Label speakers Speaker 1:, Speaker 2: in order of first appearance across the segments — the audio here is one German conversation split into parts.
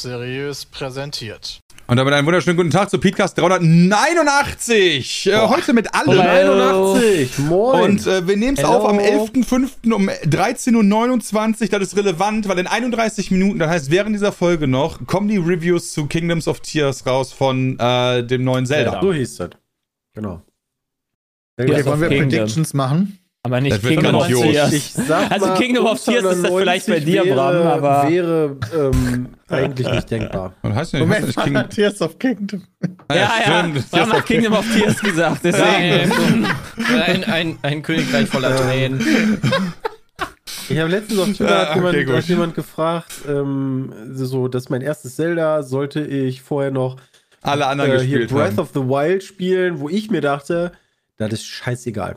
Speaker 1: Seriös präsentiert.
Speaker 2: Und damit einen wunderschönen guten Tag zu Podcast 389. Äh, heute mit allen.
Speaker 3: 81. Moin.
Speaker 2: Und äh, wir nehmen es auf am 11.05. um 13.29 Uhr. Das ist relevant, weil in 31 Minuten, das heißt während dieser Folge noch, kommen die Reviews zu Kingdoms of Tears raus von äh, dem neuen Zelda.
Speaker 3: so hieß das. Genau.
Speaker 4: Okay, wollen wir
Speaker 5: Kingdom.
Speaker 4: Predictions machen?
Speaker 5: Aber nicht
Speaker 2: Das wird
Speaker 5: Kingdom of. Tears.
Speaker 3: Ich sag
Speaker 5: Also
Speaker 3: mal,
Speaker 5: Kingdom of Tears ist das vielleicht bei
Speaker 3: 90
Speaker 5: dir,
Speaker 3: wäre,
Speaker 5: Bram, aber-
Speaker 3: Wäre ähm, eigentlich nicht denkbar.
Speaker 2: Was heißt denn? heißt nicht King
Speaker 4: Tears of Kingdom.
Speaker 5: Ja, ja,
Speaker 2: stimmt. Das
Speaker 5: Bram
Speaker 2: ist
Speaker 5: hat Kingdom of Tears gesagt, deswegen.
Speaker 6: ein, ein, ein Königreich voller Tränen.
Speaker 3: Ich habe letztens auf Twitter
Speaker 2: Ah,
Speaker 3: jemand,
Speaker 2: okay,
Speaker 3: hat jemand gefragt, ähm, so, das ist mein erstes Zelda, sollte ich vorher noch
Speaker 2: alle anderen
Speaker 3: äh, hier
Speaker 2: gespielt
Speaker 3: Breath
Speaker 2: haben.
Speaker 3: of the Wild spielen, wo ich mir dachte, das ist scheißegal.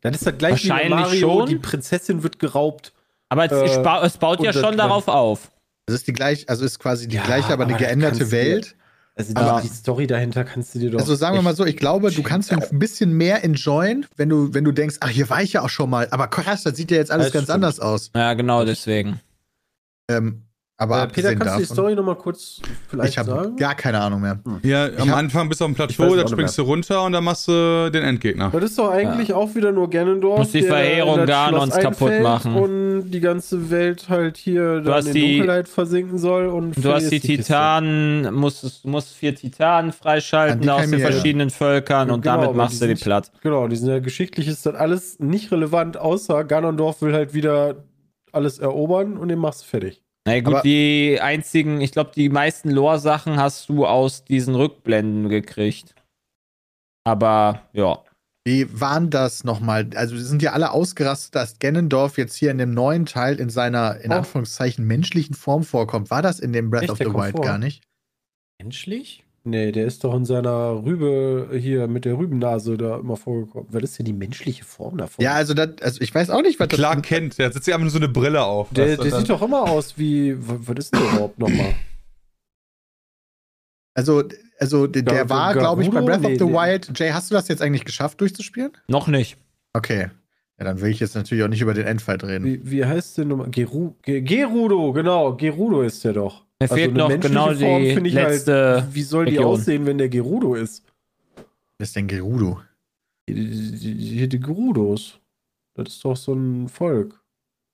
Speaker 3: Das ist das wie bei
Speaker 5: Wahrscheinlich
Speaker 3: Mario,
Speaker 5: schon.
Speaker 3: die Prinzessin wird geraubt.
Speaker 5: Aber es,
Speaker 3: Äh,
Speaker 5: es baut ja schon darauf auf.
Speaker 4: Das ist die gleiche, also ist quasi die
Speaker 3: Ja,
Speaker 4: gleiche, aber eine
Speaker 3: aber das
Speaker 4: geänderte Welt.
Speaker 3: Also
Speaker 4: Aber-
Speaker 3: die, die Story dahinter kannst du dir doch.
Speaker 4: Also sagen wir mal so, ich glaube, du kannst ein bisschen mehr enjoyen, wenn du, wenn du denkst, ach, hier war ich ja auch schon mal. Aber krass, das sieht ja jetzt alles
Speaker 3: Das
Speaker 4: ganz
Speaker 3: stimmt.
Speaker 4: anders aus.
Speaker 5: Ja, genau deswegen.
Speaker 4: Ähm, aber
Speaker 3: äh, Peter, kannst du die
Speaker 4: davon,
Speaker 3: Story nochmal kurz vielleicht
Speaker 4: ich habe
Speaker 3: sagen?
Speaker 4: gar keine Ahnung mehr.
Speaker 2: Ja, am
Speaker 4: hab-
Speaker 2: Anfang bist du auf dem
Speaker 3: Ich
Speaker 2: Plateau, dann springst du runter und dann machst du den Endgegner.
Speaker 3: Das ist doch eigentlich auch wieder nur Ganondorf.
Speaker 5: Muss die
Speaker 3: der
Speaker 5: Verheerung Ganons kaputt machen.
Speaker 3: Und die ganze Welt halt hier dann
Speaker 5: hast
Speaker 3: in
Speaker 5: die-
Speaker 3: Dunkelheit versinken soll. Und
Speaker 5: Du hast die
Speaker 3: Kiste.
Speaker 5: Titanen, musst, du musst vier Titanen
Speaker 4: An
Speaker 5: freischalten
Speaker 4: die
Speaker 5: aus den
Speaker 4: ich
Speaker 5: verschiedenen Völkern und
Speaker 3: Genau,
Speaker 5: damit machst
Speaker 3: die
Speaker 5: du die platt.
Speaker 3: Genau, die sind ja geschichtlich ist das alles nicht relevant, außer Ganondorf will halt wieder alles erobern und den machst du fertig.
Speaker 5: Na gut,
Speaker 4: Aber-
Speaker 5: die einzigen, ich glaube, die meisten Lore-Sachen hast du aus diesen Rückblenden gekriegt. Aber ja.
Speaker 4: Wie waren das nochmal? Also, sind ja alle ausgerastet, dass Ganondorf jetzt hier in dem neuen Teil in seiner, in
Speaker 3: Oh.
Speaker 4: Anführungszeichen, menschlichen Form vorkommt. War das in dem Breath
Speaker 3: Echt,
Speaker 4: of the Wild
Speaker 3: vor?
Speaker 4: gar nicht?
Speaker 6: Menschlich?
Speaker 3: Nee, der ist doch in seiner Rübe hier mit der Rübennase da immer vorgekommen. Was ist denn die menschliche Form davon?
Speaker 4: Ja, also, das, also ich weiß auch nicht, was das
Speaker 2: Clark kennt, der setzt sich einfach nur so eine Brille auf.
Speaker 3: der,
Speaker 2: Das-
Speaker 3: der
Speaker 2: das-
Speaker 3: sieht doch immer aus wie. wa- Was ist denn der überhaupt nochmal?
Speaker 4: Also, also der
Speaker 3: Gar-
Speaker 4: war, glaube ich, bei? Breath of
Speaker 3: Nee,
Speaker 4: the
Speaker 3: nee.
Speaker 4: Wild. Jay, hast du das jetzt eigentlich geschafft durchzuspielen?
Speaker 5: Noch nicht.
Speaker 4: Okay. Ja, dann will ich jetzt natürlich auch nicht über den Endfight reden.
Speaker 3: Wie, wie heißt der nochmal? Geru Ge Gerudo, genau. Gerudo ist der doch.
Speaker 5: Mir fehlt noch
Speaker 3: menschliche
Speaker 5: genau die
Speaker 3: finde
Speaker 5: letzte
Speaker 3: halt, wie soll die
Speaker 5: Region.
Speaker 3: aussehen, wenn der Gerudo ist?
Speaker 4: Was ist denn Gerudo?
Speaker 3: Die, die, die, die Gerudos. Das ist doch so ein Volk.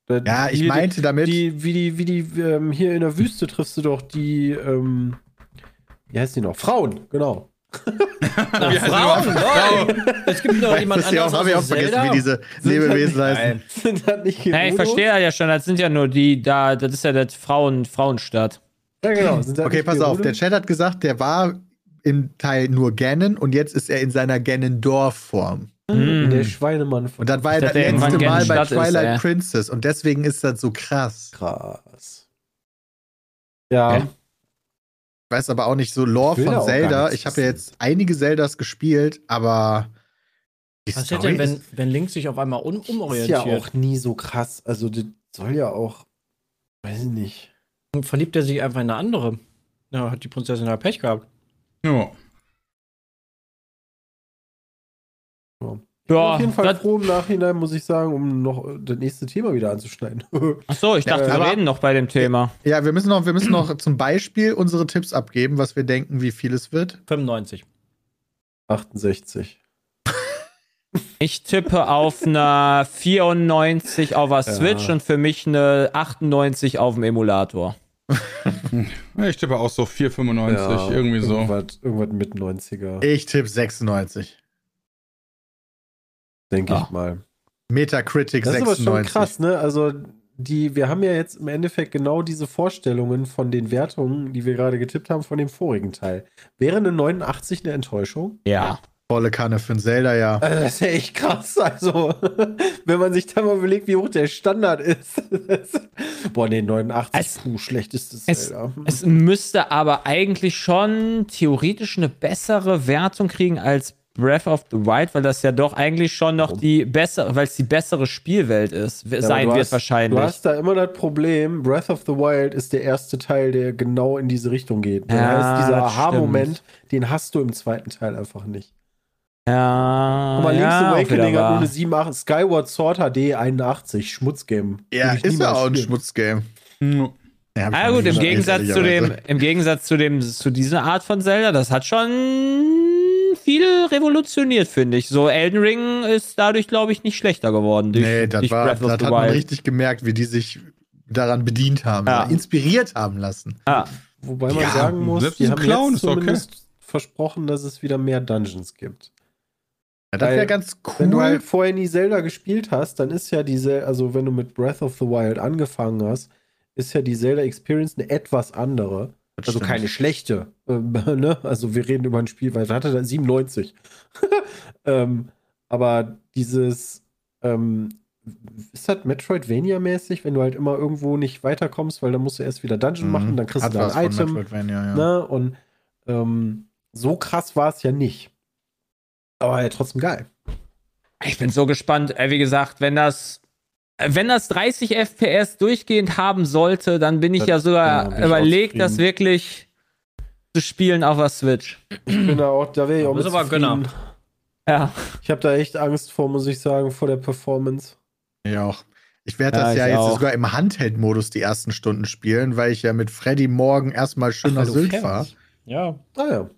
Speaker 3: Das-
Speaker 4: Ja, ich
Speaker 3: hier
Speaker 4: meinte damit.
Speaker 3: Die, wie die, wie die, ähm, hier in der Wüste triffst du doch die, ähm, wie heißt die noch? Frauen, genau.
Speaker 6: Na,
Speaker 2: Wie heißt
Speaker 6: Frauen, nein. Es gibt noch jemand
Speaker 4: das ja auch,
Speaker 6: anderes
Speaker 4: habe ich auch vergessen, wie diese Lebewesen heißen.
Speaker 6: Nein.
Speaker 3: Sind das nicht
Speaker 5: Ja, ich
Speaker 3: Gerudos?
Speaker 5: verstehe ja schon, das sind ja nur die, da, das ist ja das Frauen, Frauenstadt.
Speaker 3: Ja, genau.
Speaker 4: Okay, pass auf. Der? Chat hat gesagt, der war im Teil nur Ganon und jetzt ist er in seiner Ganondorf-Form.
Speaker 3: In der. Schweinemann von
Speaker 4: Und das war
Speaker 5: Ich
Speaker 4: das letzte Mal bei
Speaker 5: ist,
Speaker 4: Twilight
Speaker 5: äh.
Speaker 4: Princess und deswegen ist das so krass.
Speaker 3: krass. Ja.
Speaker 5: Ja.
Speaker 4: Ich weiß aber auch nicht so Lore von Zelda. Ich habe ja jetzt einige Zeldas gespielt, aber
Speaker 6: Was hätte denn, wenn,
Speaker 4: ist,
Speaker 6: wenn Link sich auf einmal um,
Speaker 3: Ist ja
Speaker 6: umorientiert?
Speaker 3: auch nie so krass. Also, das soll ja auch, weiß ich nicht.
Speaker 6: Verliebt er sich einfach in eine andere? Ja, hat die Prinzessin halt Pech gehabt.
Speaker 2: Ja.
Speaker 5: Ja,
Speaker 3: Auf jeden Fall froh im Nachhinein, muss ich sagen, um noch das nächste Thema wieder anzuschneiden.
Speaker 5: achso, ich dachte,
Speaker 4: Ja,
Speaker 5: wir reden noch bei dem Thema.
Speaker 4: ja, wir müssen noch, wir müssen noch zum Beispiel unsere Tipps abgeben, was wir denken, wie viel es wird.
Speaker 6: 95.
Speaker 3: 68.
Speaker 5: Ich tippe auf eine 94 auf der Switch und für mich eine 98 auf dem Emulator.
Speaker 2: Ich tippe auch so 4,95, irgendwie so.
Speaker 3: Irgendwas, irgendwas mit 90er,
Speaker 4: Ich tippe 96.
Speaker 3: denke
Speaker 5: Ja.
Speaker 3: ich mal.
Speaker 4: Metacritic
Speaker 3: Das ist aber
Speaker 4: 96.
Speaker 3: schon krass, ne? Also, die, wir haben ja jetzt im Endeffekt genau diese Vorstellungen von den Wertungen, die wir gerade getippt haben, von dem vorigen Teil. Wäre eine 89 eine Enttäuschung?
Speaker 5: Ja.
Speaker 4: Volle Kanne für ein Zelda, ja.
Speaker 3: Also das ist ja echt krass. Also, wenn man sich da mal überlegt, wie hoch der Standard ist. Boah, nee, 89,
Speaker 5: Es-
Speaker 3: puh, schlechtestes
Speaker 5: Es,
Speaker 3: Zelda.
Speaker 5: es müsste aber eigentlich schon theoretisch eine bessere Wertung kriegen als Breath of the Wild, weil das ja doch eigentlich schon noch die bessere, weil es die bessere Spielwelt ist,
Speaker 3: Ja,
Speaker 5: sein wird
Speaker 3: hast,
Speaker 5: wahrscheinlich.
Speaker 3: Du hast da immer das Problem, Breath of the Wild ist der erste Teil, der genau in diese Richtung geht. Das
Speaker 5: Ja,
Speaker 3: heißt, dieser
Speaker 5: das
Speaker 3: Aha-Moment, den hast du im zweiten Teil einfach nicht.
Speaker 5: Ja, ja,
Speaker 3: Link's
Speaker 5: auch
Speaker 3: Awakening hat nur eine 7, 8, Skyward Sword HD 81, Schmutzgame.
Speaker 4: Ja, ist ja auch ein. Schmutzgame.
Speaker 2: Hm.
Speaker 4: Ja,
Speaker 5: Ah gut, im Gegensatz zu dem, im Gegensatz zu dem, zu dieser Art von Zelda, das hat schon viel revolutioniert, finde ich. So Elden Ring ist dadurch, glaube ich, nicht schlechter geworden. Durch,
Speaker 4: Nee, das,
Speaker 5: durch
Speaker 4: war,
Speaker 5: Breath of
Speaker 4: das
Speaker 5: the
Speaker 4: hat man richtig gemerkt, wie die sich daran bedient haben,
Speaker 5: Ja.
Speaker 4: inspiriert haben lassen.
Speaker 5: Ah,
Speaker 3: Wobei man
Speaker 2: Ja,
Speaker 3: sagen muss, die haben
Speaker 2: Clown
Speaker 3: jetzt
Speaker 2: ist okay.
Speaker 3: zumindest versprochen, dass es wieder mehr Dungeons gibt.
Speaker 4: Ja, das wäre ganz cool.
Speaker 3: Wenn du halt vorher nie Zelda gespielt hast, dann ist ja diese, also wenn du mit Breath of the Wild angefangen hast, ist ja die Zelda Experience eine etwas andere.
Speaker 4: Das
Speaker 3: Also
Speaker 4: stimmt.
Speaker 3: keine schlechte. Ähm, ne? Also wir reden über ein Spiel, weil hatte da 97. ähm, aber dieses ähm, ist das Metroidvania-mäßig, wenn du halt immer irgendwo nicht weiterkommst, weil dann musst du erst wieder Dungeon
Speaker 4: Mhm.
Speaker 3: machen, dann kriegst
Speaker 4: Hat
Speaker 3: du da ein Item.
Speaker 4: Ja.
Speaker 3: Ne? Und ähm, so krass war es ja nicht. Aber ja, trotzdem geil.
Speaker 5: ich bin so gespannt. Äh, wie gesagt, wenn das, äh, wenn das 30 FPS durchgehend haben sollte, dann bin ich
Speaker 3: Das-
Speaker 5: ja
Speaker 3: ja,
Speaker 5: sogar
Speaker 3: ich auch
Speaker 5: überlegt, das wirklich zu spielen auf der Switch.
Speaker 3: Ich bin da auch, da wäre ich auch mit
Speaker 6: aber. Gönner.
Speaker 5: Ja.
Speaker 3: Ich habe da echt Angst vor, muss ich sagen, vor der Performance.
Speaker 4: Ja, auch. Ich werde
Speaker 5: Ja,
Speaker 4: das ja
Speaker 5: ich
Speaker 4: jetzt
Speaker 5: auch.
Speaker 4: sogar im Handheld-Modus die ersten Stunden spielen, weil ich ja mit Freddy morgen erstmal schön
Speaker 6: Ach,
Speaker 4: nach Sylt fahre.
Speaker 6: Ja.
Speaker 3: Ah ja.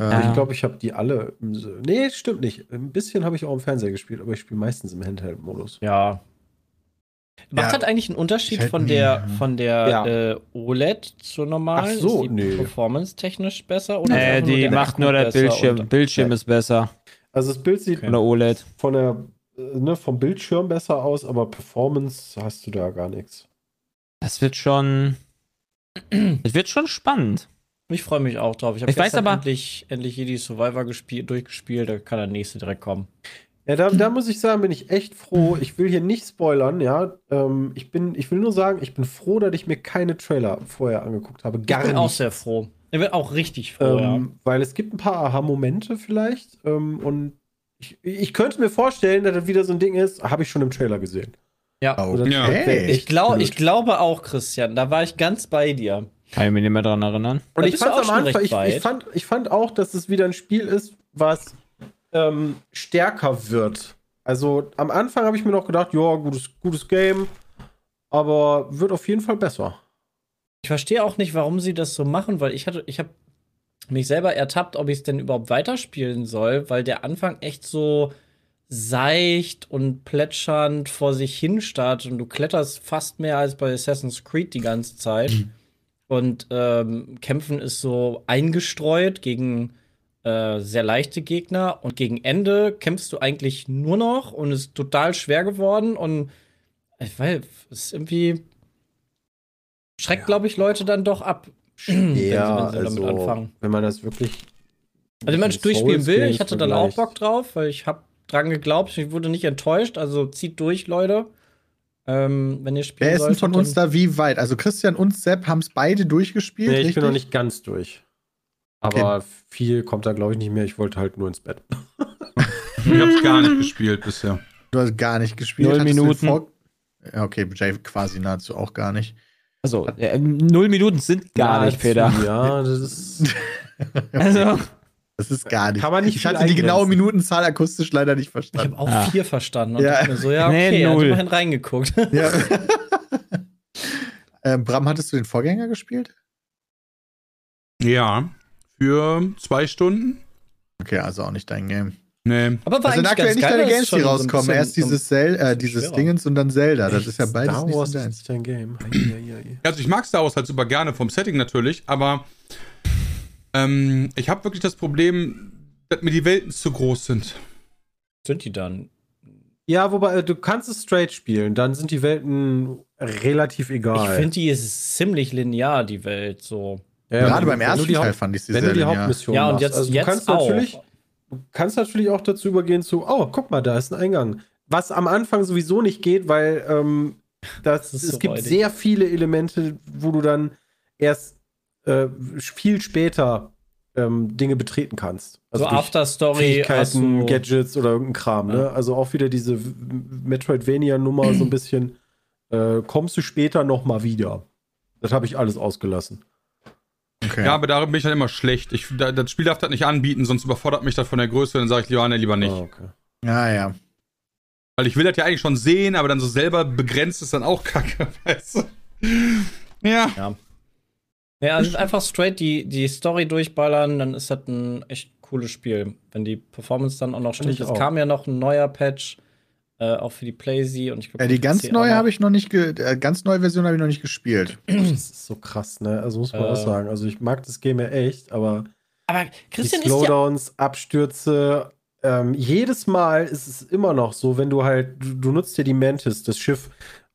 Speaker 4: Ähm,
Speaker 5: Ja.
Speaker 3: Ich glaube, ich habe die alle. Nee, stimmt nicht. Ein bisschen habe ich auch im Fernseher gespielt, aber ich spiele meistens im Handheld-Modus.
Speaker 6: Ja. Macht
Speaker 4: Ja.
Speaker 6: das eigentlich einen Unterschied von der, von der
Speaker 3: Ja.
Speaker 6: äh, OLED zur normalen?
Speaker 3: Ach so,
Speaker 6: ist die
Speaker 3: nee.
Speaker 6: Performance technisch besser? Oder
Speaker 5: Äh,
Speaker 6: nur
Speaker 5: die
Speaker 6: der
Speaker 5: macht
Speaker 6: Akku
Speaker 5: nur der Bildschirm.
Speaker 6: und-
Speaker 5: Bildschirm ist besser.
Speaker 3: Also das Bild sieht
Speaker 6: Okay.
Speaker 5: OLED.
Speaker 3: von der, äh, ne, vom Bildschirm besser aus, aber Performance hast du da gar nichts.
Speaker 5: Das wird schon. Es wird schon spannend.
Speaker 6: Ich freue mich auch drauf. Ich habe
Speaker 5: Ich weiß aber-
Speaker 6: endlich, endlich Jedi Survivor gespielt, durchgespielt. Da kann der nächste direkt kommen.
Speaker 3: Ja, da, da muss ich sagen, bin ich echt froh. Ich will hier nicht spoilern, ja. Ähm, ich, bin, ich will nur sagen, ich bin froh, dass ich mir keine Trailer vorher angeguckt habe. Gar
Speaker 6: ich bin
Speaker 3: nicht.
Speaker 6: auch sehr froh. Ich bin auch richtig froh, ja.
Speaker 3: ähm, Weil es gibt ein paar Aha-Momente vielleicht. Ähm, und ich, ich könnte mir vorstellen, dass das wieder so ein Ding ist, habe ich schon im Trailer gesehen.
Speaker 6: Ja.
Speaker 2: Ja.
Speaker 4: Okay.
Speaker 6: Ich, glaub, ich glaube auch, Christian. Da war ich ganz bei dir.
Speaker 5: Kann ich mich nicht mehr dran erinnern.
Speaker 3: Und ich fand Anfang, ich, ich, fand, ich fand auch, dass es wieder ein Spiel ist, was ähm, stärker wird. Also am Anfang habe ich mir noch gedacht, ja, gutes, gutes Game, aber wird auf jeden Fall besser.
Speaker 6: Ich verstehe auch nicht, warum sie das so machen, weil ich hatte, ich habe mich selber ertappt, ob ich es denn überhaupt weiterspielen soll, weil der Anfang echt so seicht und plätschernd vor sich hin startet und du kletterst fast mehr als bei Assassin's Creed die ganze Zeit. Und ähm, Kämpfen ist so eingestreut gegen äh, sehr leichte Gegner und gegen Ende kämpfst du eigentlich nur noch und es ist total schwer geworden und ich weiß, es ist irgendwie schreckt, glaube ich, Leute dann doch ab. wenn sie- wenn sie damit anfangen.
Speaker 3: wenn man das wirklich.
Speaker 6: Also wenn man es durchspielen will, ich hatte dann auch. Bock drauf, weil ich habe dran geglaubt, ich wurde nicht enttäuscht, also zieht durch, Leute. Ähm, wenn ihr spielen
Speaker 4: Wer ist denn von uns da wie weit? Also Christian und Sepp haben es beide durchgespielt,
Speaker 3: Nee, ich
Speaker 4: richtig?
Speaker 3: bin noch nicht ganz durch. Aber viel kommt da, glaube ich, nicht mehr. Ich wollte halt nur ins Bett.
Speaker 2: Ich hab's gar nicht gespielt bisher.
Speaker 4: Du hast gar nicht gespielt.
Speaker 5: Null
Speaker 4: Hattest
Speaker 5: Minuten.
Speaker 4: Ja, okay, Jay quasi nahezu auch gar nicht.
Speaker 5: Also, äh, null Minuten sind gar nicht, Peter.
Speaker 3: Ja, das ist.
Speaker 5: Also,
Speaker 4: Das ist gar nicht.
Speaker 3: Kann man nicht
Speaker 4: ich hatte die genaue. Minutenzahl akustisch leider nicht
Speaker 6: Ich
Speaker 4: verstanden.
Speaker 6: habe auch
Speaker 5: Ah.
Speaker 6: vier verstanden und
Speaker 4: Ja.
Speaker 6: mir so, ja,
Speaker 5: Nee,
Speaker 6: okay, er hat
Speaker 5: null.
Speaker 6: immerhin reingeguckt.
Speaker 4: Ja. ähm, Bram, hattest du den Vorgänger gespielt?
Speaker 2: Ja. Für zwei Stunden?
Speaker 4: Okay, also auch nicht dein Game.
Speaker 2: Nee.
Speaker 6: Aber war
Speaker 4: Also sind
Speaker 6: eigentlich
Speaker 4: aktuell
Speaker 6: ganz
Speaker 4: nicht
Speaker 6: geil,
Speaker 4: deine Games, die
Speaker 6: so ein
Speaker 4: rauskommen.
Speaker 6: bisschen-
Speaker 4: Erst dieses, Zel äh, dieses. Dingens und dann Zelda. Das ist ja beides
Speaker 3: Star
Speaker 4: nicht
Speaker 3: Wars
Speaker 4: so
Speaker 3: nicht dein Game.
Speaker 2: Also ich mag Star Wars halt super gerne vom Setting natürlich, aber ähm, ich habe wirklich das Problem, dass mir die Welten zu groß sind.
Speaker 6: sind die dann.
Speaker 3: Ja, wobei, äh, du kannst es straight spielen, dann sind die Welten relativ
Speaker 6: Ich
Speaker 3: egal.
Speaker 6: finde, die ist ziemlich linear, die Welt, so.
Speaker 3: Ja,
Speaker 4: Gerade
Speaker 3: wenn
Speaker 4: beim
Speaker 3: du
Speaker 4: ersten
Speaker 3: die
Speaker 4: Teil
Speaker 3: Haupt-
Speaker 4: fand ich sie
Speaker 3: Wenn
Speaker 4: sehr
Speaker 3: du die
Speaker 4: linear.
Speaker 3: Hauptmission
Speaker 6: Ja, und jetzt-
Speaker 3: also du
Speaker 6: jetzt
Speaker 3: kannst
Speaker 6: auch.
Speaker 3: natürlich, du kannst natürlich auch dazu übergehen zu, oh, guck mal, da ist ein Eingang. Was am Anfang sowieso nicht geht, weil ähm, das,
Speaker 6: Das ist
Speaker 3: es
Speaker 6: so
Speaker 3: gibt
Speaker 6: räudig.
Speaker 3: sehr viele Elemente, wo du dann erst äh, viel später ähm, Dinge betreten kannst. Also
Speaker 6: so After-Story.
Speaker 3: Fähigkeiten,
Speaker 6: du-
Speaker 3: Gadgets oder irgendein Kram. Ne?
Speaker 6: Ja.
Speaker 3: Also auch wieder diese Metroidvania-Nummer so ein bisschen. Äh, kommst du später noch mal wieder? Das habe ich alles ausgelassen.
Speaker 4: Okay.
Speaker 2: Ja, aber darin bin ich dann immer schlecht. Ich, da, das Spiel darf das nicht anbieten, sonst überfordert mich das von der Größe, dann sage ich lieber, nee, lieber nicht.
Speaker 3: Ah, okay.
Speaker 4: ja, ja.
Speaker 2: Weil ich will das ja eigentlich schon sehen, aber dann so selber begrenzt ist dann auch kacke, weißt du? Ja.
Speaker 6: Ja, also einfach straight die, die Story durchballern, dann ist das ein echt cooles Spiel. Wenn die Performance dann auch noch stimmt. Es kam ja noch ein neuer Patch, äh, auch für die PlayZ und ich glaube,
Speaker 4: Ja, die ganz neue habe ich noch nicht, ge äh, ganz neue Version habe ich noch nicht gespielt.
Speaker 3: Das ist so krass, ne? Also muss man
Speaker 6: Äh.
Speaker 3: auch sagen. Also ich mag das Game ja echt, aber
Speaker 6: Aber
Speaker 3: die
Speaker 6: Christian ist ja.
Speaker 3: Slowdowns, Abstürze, ähm, jedes Mal ist es immer noch so, wenn du halt, du, du nutzt ja die Mantis, das Schiff,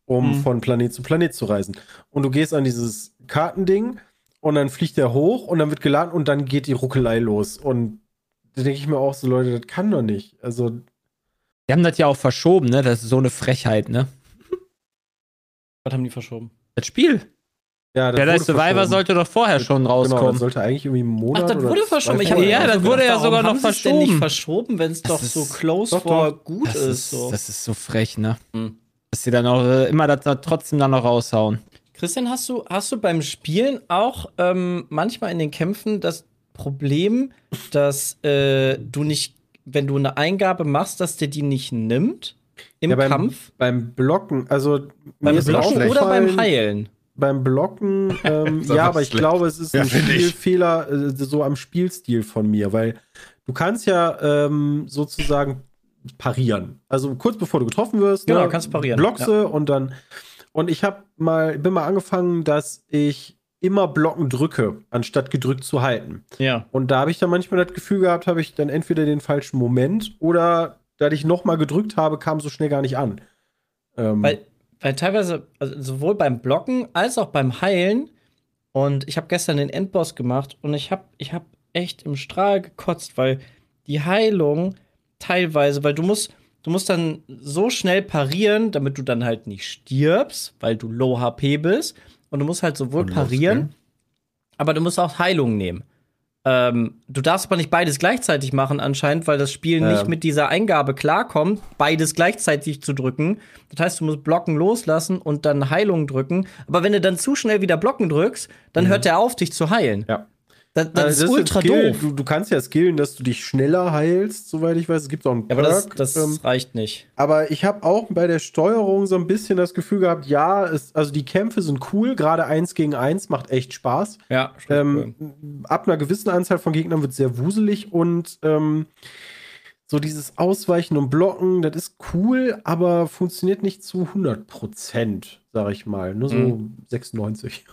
Speaker 3: um
Speaker 6: Mhm.
Speaker 3: von Planet zu Planet zu reisen. Und du gehst an dieses Kartending und dann fliegt der hoch und dann wird geladen und dann geht die Ruckelei los. Und da denke ich mir auch so, Leute, das kann doch nicht. Also,
Speaker 5: Die haben das ja auch verschoben, ne? Das ist so eine Frechheit, ne?
Speaker 6: Was haben die verschoben?
Speaker 5: Das Spiel.
Speaker 3: ja, das
Speaker 5: Der
Speaker 3: wurde
Speaker 5: Dice Survivor
Speaker 3: verschoben.
Speaker 5: sollte doch vorher schon
Speaker 3: Genau, das
Speaker 5: rauskommen.
Speaker 3: sollte eigentlich irgendwie einen Monat
Speaker 6: Ach, das
Speaker 3: oder
Speaker 6: wurde verschoben. Ich hab
Speaker 5: Ja, das
Speaker 6: gedacht,
Speaker 5: wurde ja sogar noch
Speaker 6: es denn nicht
Speaker 5: verschoben.
Speaker 6: verschoben, wenn es
Speaker 5: Das
Speaker 6: doch so
Speaker 5: ist-
Speaker 6: close
Speaker 3: doch,
Speaker 6: vor
Speaker 3: doch.
Speaker 6: gut
Speaker 5: das,
Speaker 6: ist. so.
Speaker 5: das ist so frech, ne?
Speaker 6: Hm.
Speaker 5: Dass sie dann auch äh, immer das da trotzdem dann noch raushauen.
Speaker 6: Christian, hast du, hast du beim Spielen auch ähm, manchmal in den Kämpfen das Problem, dass äh, du nicht, wenn du eine Eingabe machst, dass der die nicht nimmt im
Speaker 3: Ja, beim,
Speaker 6: Kampf?
Speaker 3: Beim Blocken, also
Speaker 6: Beim
Speaker 3: mir ist
Speaker 6: Blocken oder beim Heilen?
Speaker 3: Beim Blocken, ähm, ja, aber ich
Speaker 2: schlecht.
Speaker 3: glaube, es ist
Speaker 2: Ja,
Speaker 3: ein. Spielfehler äh, so am Spielstil von mir, weil du kannst ja ähm, sozusagen parieren. Also kurz bevor du getroffen wirst,
Speaker 6: Genau,
Speaker 3: ne,
Speaker 6: kannst du parieren,
Speaker 3: blockst du und dann und ich habe mal bin mal angefangen, dass ich immer blocken drücke, anstatt gedrückt zu halten.
Speaker 6: Ja.
Speaker 3: Und da habe ich dann manchmal das Gefühl gehabt, habe ich dann entweder den falschen Moment oder da ich noch mal gedrückt habe, kam so schnell gar nicht an. Ähm,
Speaker 6: Weil, weil teilweise, also sowohl beim Blocken als auch beim Heilen, und ich habe gestern den Endboss gemacht und ich habe ich hab echt im Strahl gekotzt, weil die Heilung teilweise, weil du musst, du musst dann so schnell parieren, damit du dann halt nicht stirbst, weil du low HP bist. Und du musst halt sowohl
Speaker 4: Und
Speaker 6: parieren,
Speaker 4: gell?
Speaker 6: aber du musst auch Heilung nehmen. Ähm, du darfst aber nicht beides gleichzeitig machen, anscheinend, weil das Spiel
Speaker 3: Ja.
Speaker 6: nicht mit dieser Eingabe klarkommt, beides gleichzeitig zu drücken. Das heißt, du musst Blocken loslassen und dann Heilung drücken. Aber wenn du dann zu schnell wieder Blocken drückst, dann hört er auf, dich zu heilen.
Speaker 3: Ja.
Speaker 6: Das, das
Speaker 3: Also
Speaker 6: ist ultra
Speaker 3: Skill.
Speaker 6: doof.
Speaker 3: Du, du kannst ja skillen, dass du dich schneller heilst, soweit ich weiß. Es gibt auch einen
Speaker 6: Ja, aber das,
Speaker 3: Perk,
Speaker 6: das
Speaker 3: ähm,
Speaker 6: reicht nicht.
Speaker 3: aber ich habe auch bei der Steuerung so ein bisschen das Gefühl gehabt, ja, es, also die Kämpfe sind cool, gerade eins gegen eins macht echt Spaß.
Speaker 6: Ja,
Speaker 3: Ähm, ab einer gewissen Anzahl von Gegnern wird es sehr wuselig und ähm, so dieses Ausweichen und Blocken, das ist cool, aber funktioniert nicht zu 100 Prozent, sag ich mal. Nur so
Speaker 6: Mhm.
Speaker 3: 96.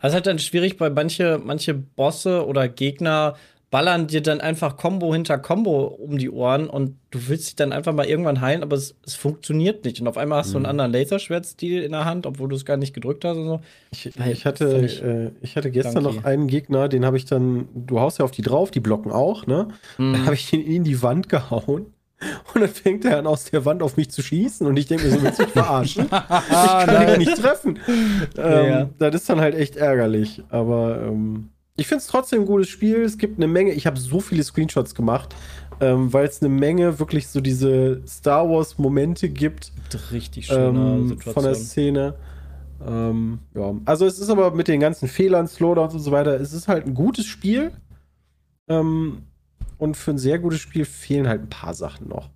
Speaker 6: Das ist halt dann schwierig, weil manche, manche Bosse oder Gegner ballern dir dann einfach Combo hinter Combo um die Ohren und du willst dich dann einfach mal irgendwann heilen, aber es, es funktioniert nicht. Und auf einmal hast du einen anderen Laserschwertstil in der Hand, obwohl du es gar nicht gedrückt hast und so.
Speaker 3: Ich, ich, hatte, äh, ich hatte gestern
Speaker 6: clunky.
Speaker 3: noch einen Gegner, den habe ich dann, du haust ja auf die drauf, die blocken auch, ne? Dann habe ich ihn in die Wand gehauen. Und dann fängt er an, aus der Wand auf mich zu schießen. Und ich denke mir so, willst du mich verarschen? ich kann ihn nicht treffen. Ähm,
Speaker 6: Ja.
Speaker 3: Das ist dann halt echt ärgerlich. Aber ähm, ich finde es trotzdem ein gutes Spiel. Es gibt eine Menge, ich habe so viele Screenshots gemacht, ähm, weil es eine Menge wirklich so diese Star Wars-Momente gibt
Speaker 6: Richtig schöne
Speaker 3: ähm, von der Szene. Ähm, ja. Also es ist aber mit den ganzen Fehlern, Slowdowns und so weiter, es ist halt ein gutes Spiel. Ähm, und für ein sehr gutes Spiel fehlen halt ein paar Sachen noch.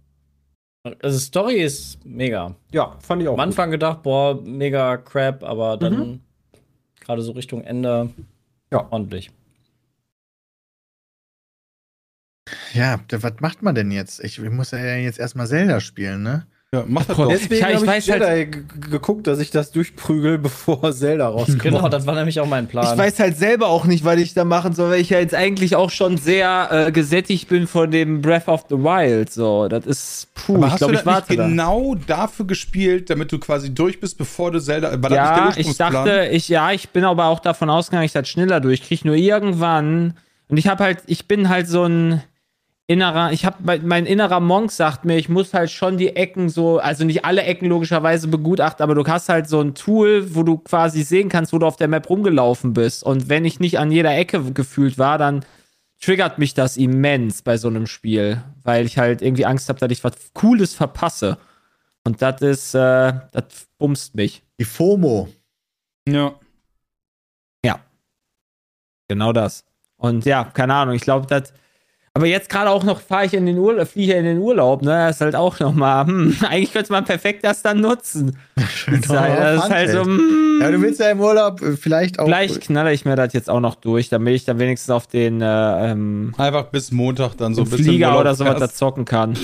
Speaker 6: also Story ist mega.
Speaker 3: Ja, fand ich auch.
Speaker 6: Am Anfang gedacht, boah, mega crap, aber dann gerade so Richtung Ende
Speaker 3: Ja.
Speaker 6: ordentlich.
Speaker 4: Ja, was macht man denn jetzt? Ich, ich muss ja jetzt erstmal Zelda spielen, ne?
Speaker 2: Ja, mach das doch.
Speaker 3: Deswegen
Speaker 5: Ja, ich
Speaker 3: habe ich,
Speaker 5: weiß halt-
Speaker 3: Jedi g- geguckt, dass ich das durchprügel, bevor Zelda rauskommt.
Speaker 6: Genau, das war nämlich auch mein Plan.
Speaker 5: Ich weiß halt selber auch nicht, was ich da machen soll, weil ich ja jetzt eigentlich auch schon sehr äh, gesättigt bin von dem Breath of the Wild. So, das ist puh,
Speaker 2: Aber
Speaker 5: ich
Speaker 2: hast
Speaker 5: glaube,
Speaker 2: du
Speaker 5: ich
Speaker 2: das
Speaker 5: warte
Speaker 2: nicht
Speaker 5: da.
Speaker 2: genau dafür gespielt, damit du quasi durch bist, bevor du Zelda. War das
Speaker 5: Ja,
Speaker 2: nicht der
Speaker 5: ich dachte, ich ja, ich bin aber auch davon ausgegangen, ich das schneller durchkriege. Nur irgendwann und ich habe halt, ich bin halt so ein innerer, ich habe mein innerer Monk sagt mir, ich muss halt schon die Ecken so, also nicht alle Ecken logischerweise begutachten, aber du hast halt so ein Tool, wo du quasi sehen kannst, wo du auf der Map rumgelaufen bist. Und wenn ich nicht an jeder Ecke gefühlt war, dann triggert mich das immens bei so einem Spiel, weil ich halt irgendwie Angst habe, dass ich was Cooles verpasse. Und das ist, äh, das bumst mich.
Speaker 4: Die FOMO.
Speaker 2: Ja.
Speaker 5: Genau das. Und ja, keine Ahnung, ich glaube, das. Aber jetzt gerade auch noch fahre ich in den Urlaub, fliege in den Urlaub, ne? Das ist halt auch nochmal, hm, eigentlich könnte man perfekt das dann nutzen. Die Zeit. Das ist halt so, hm,
Speaker 4: Ja, du willst ja im Urlaub äh, vielleicht auch.
Speaker 5: Vielleicht knalle ich mir das jetzt auch noch durch, damit ich dann wenigstens auf den äh, ähm,
Speaker 2: Einfach bis Montag dann so ein bisschen
Speaker 5: Flieger oder sowas da zocken kann.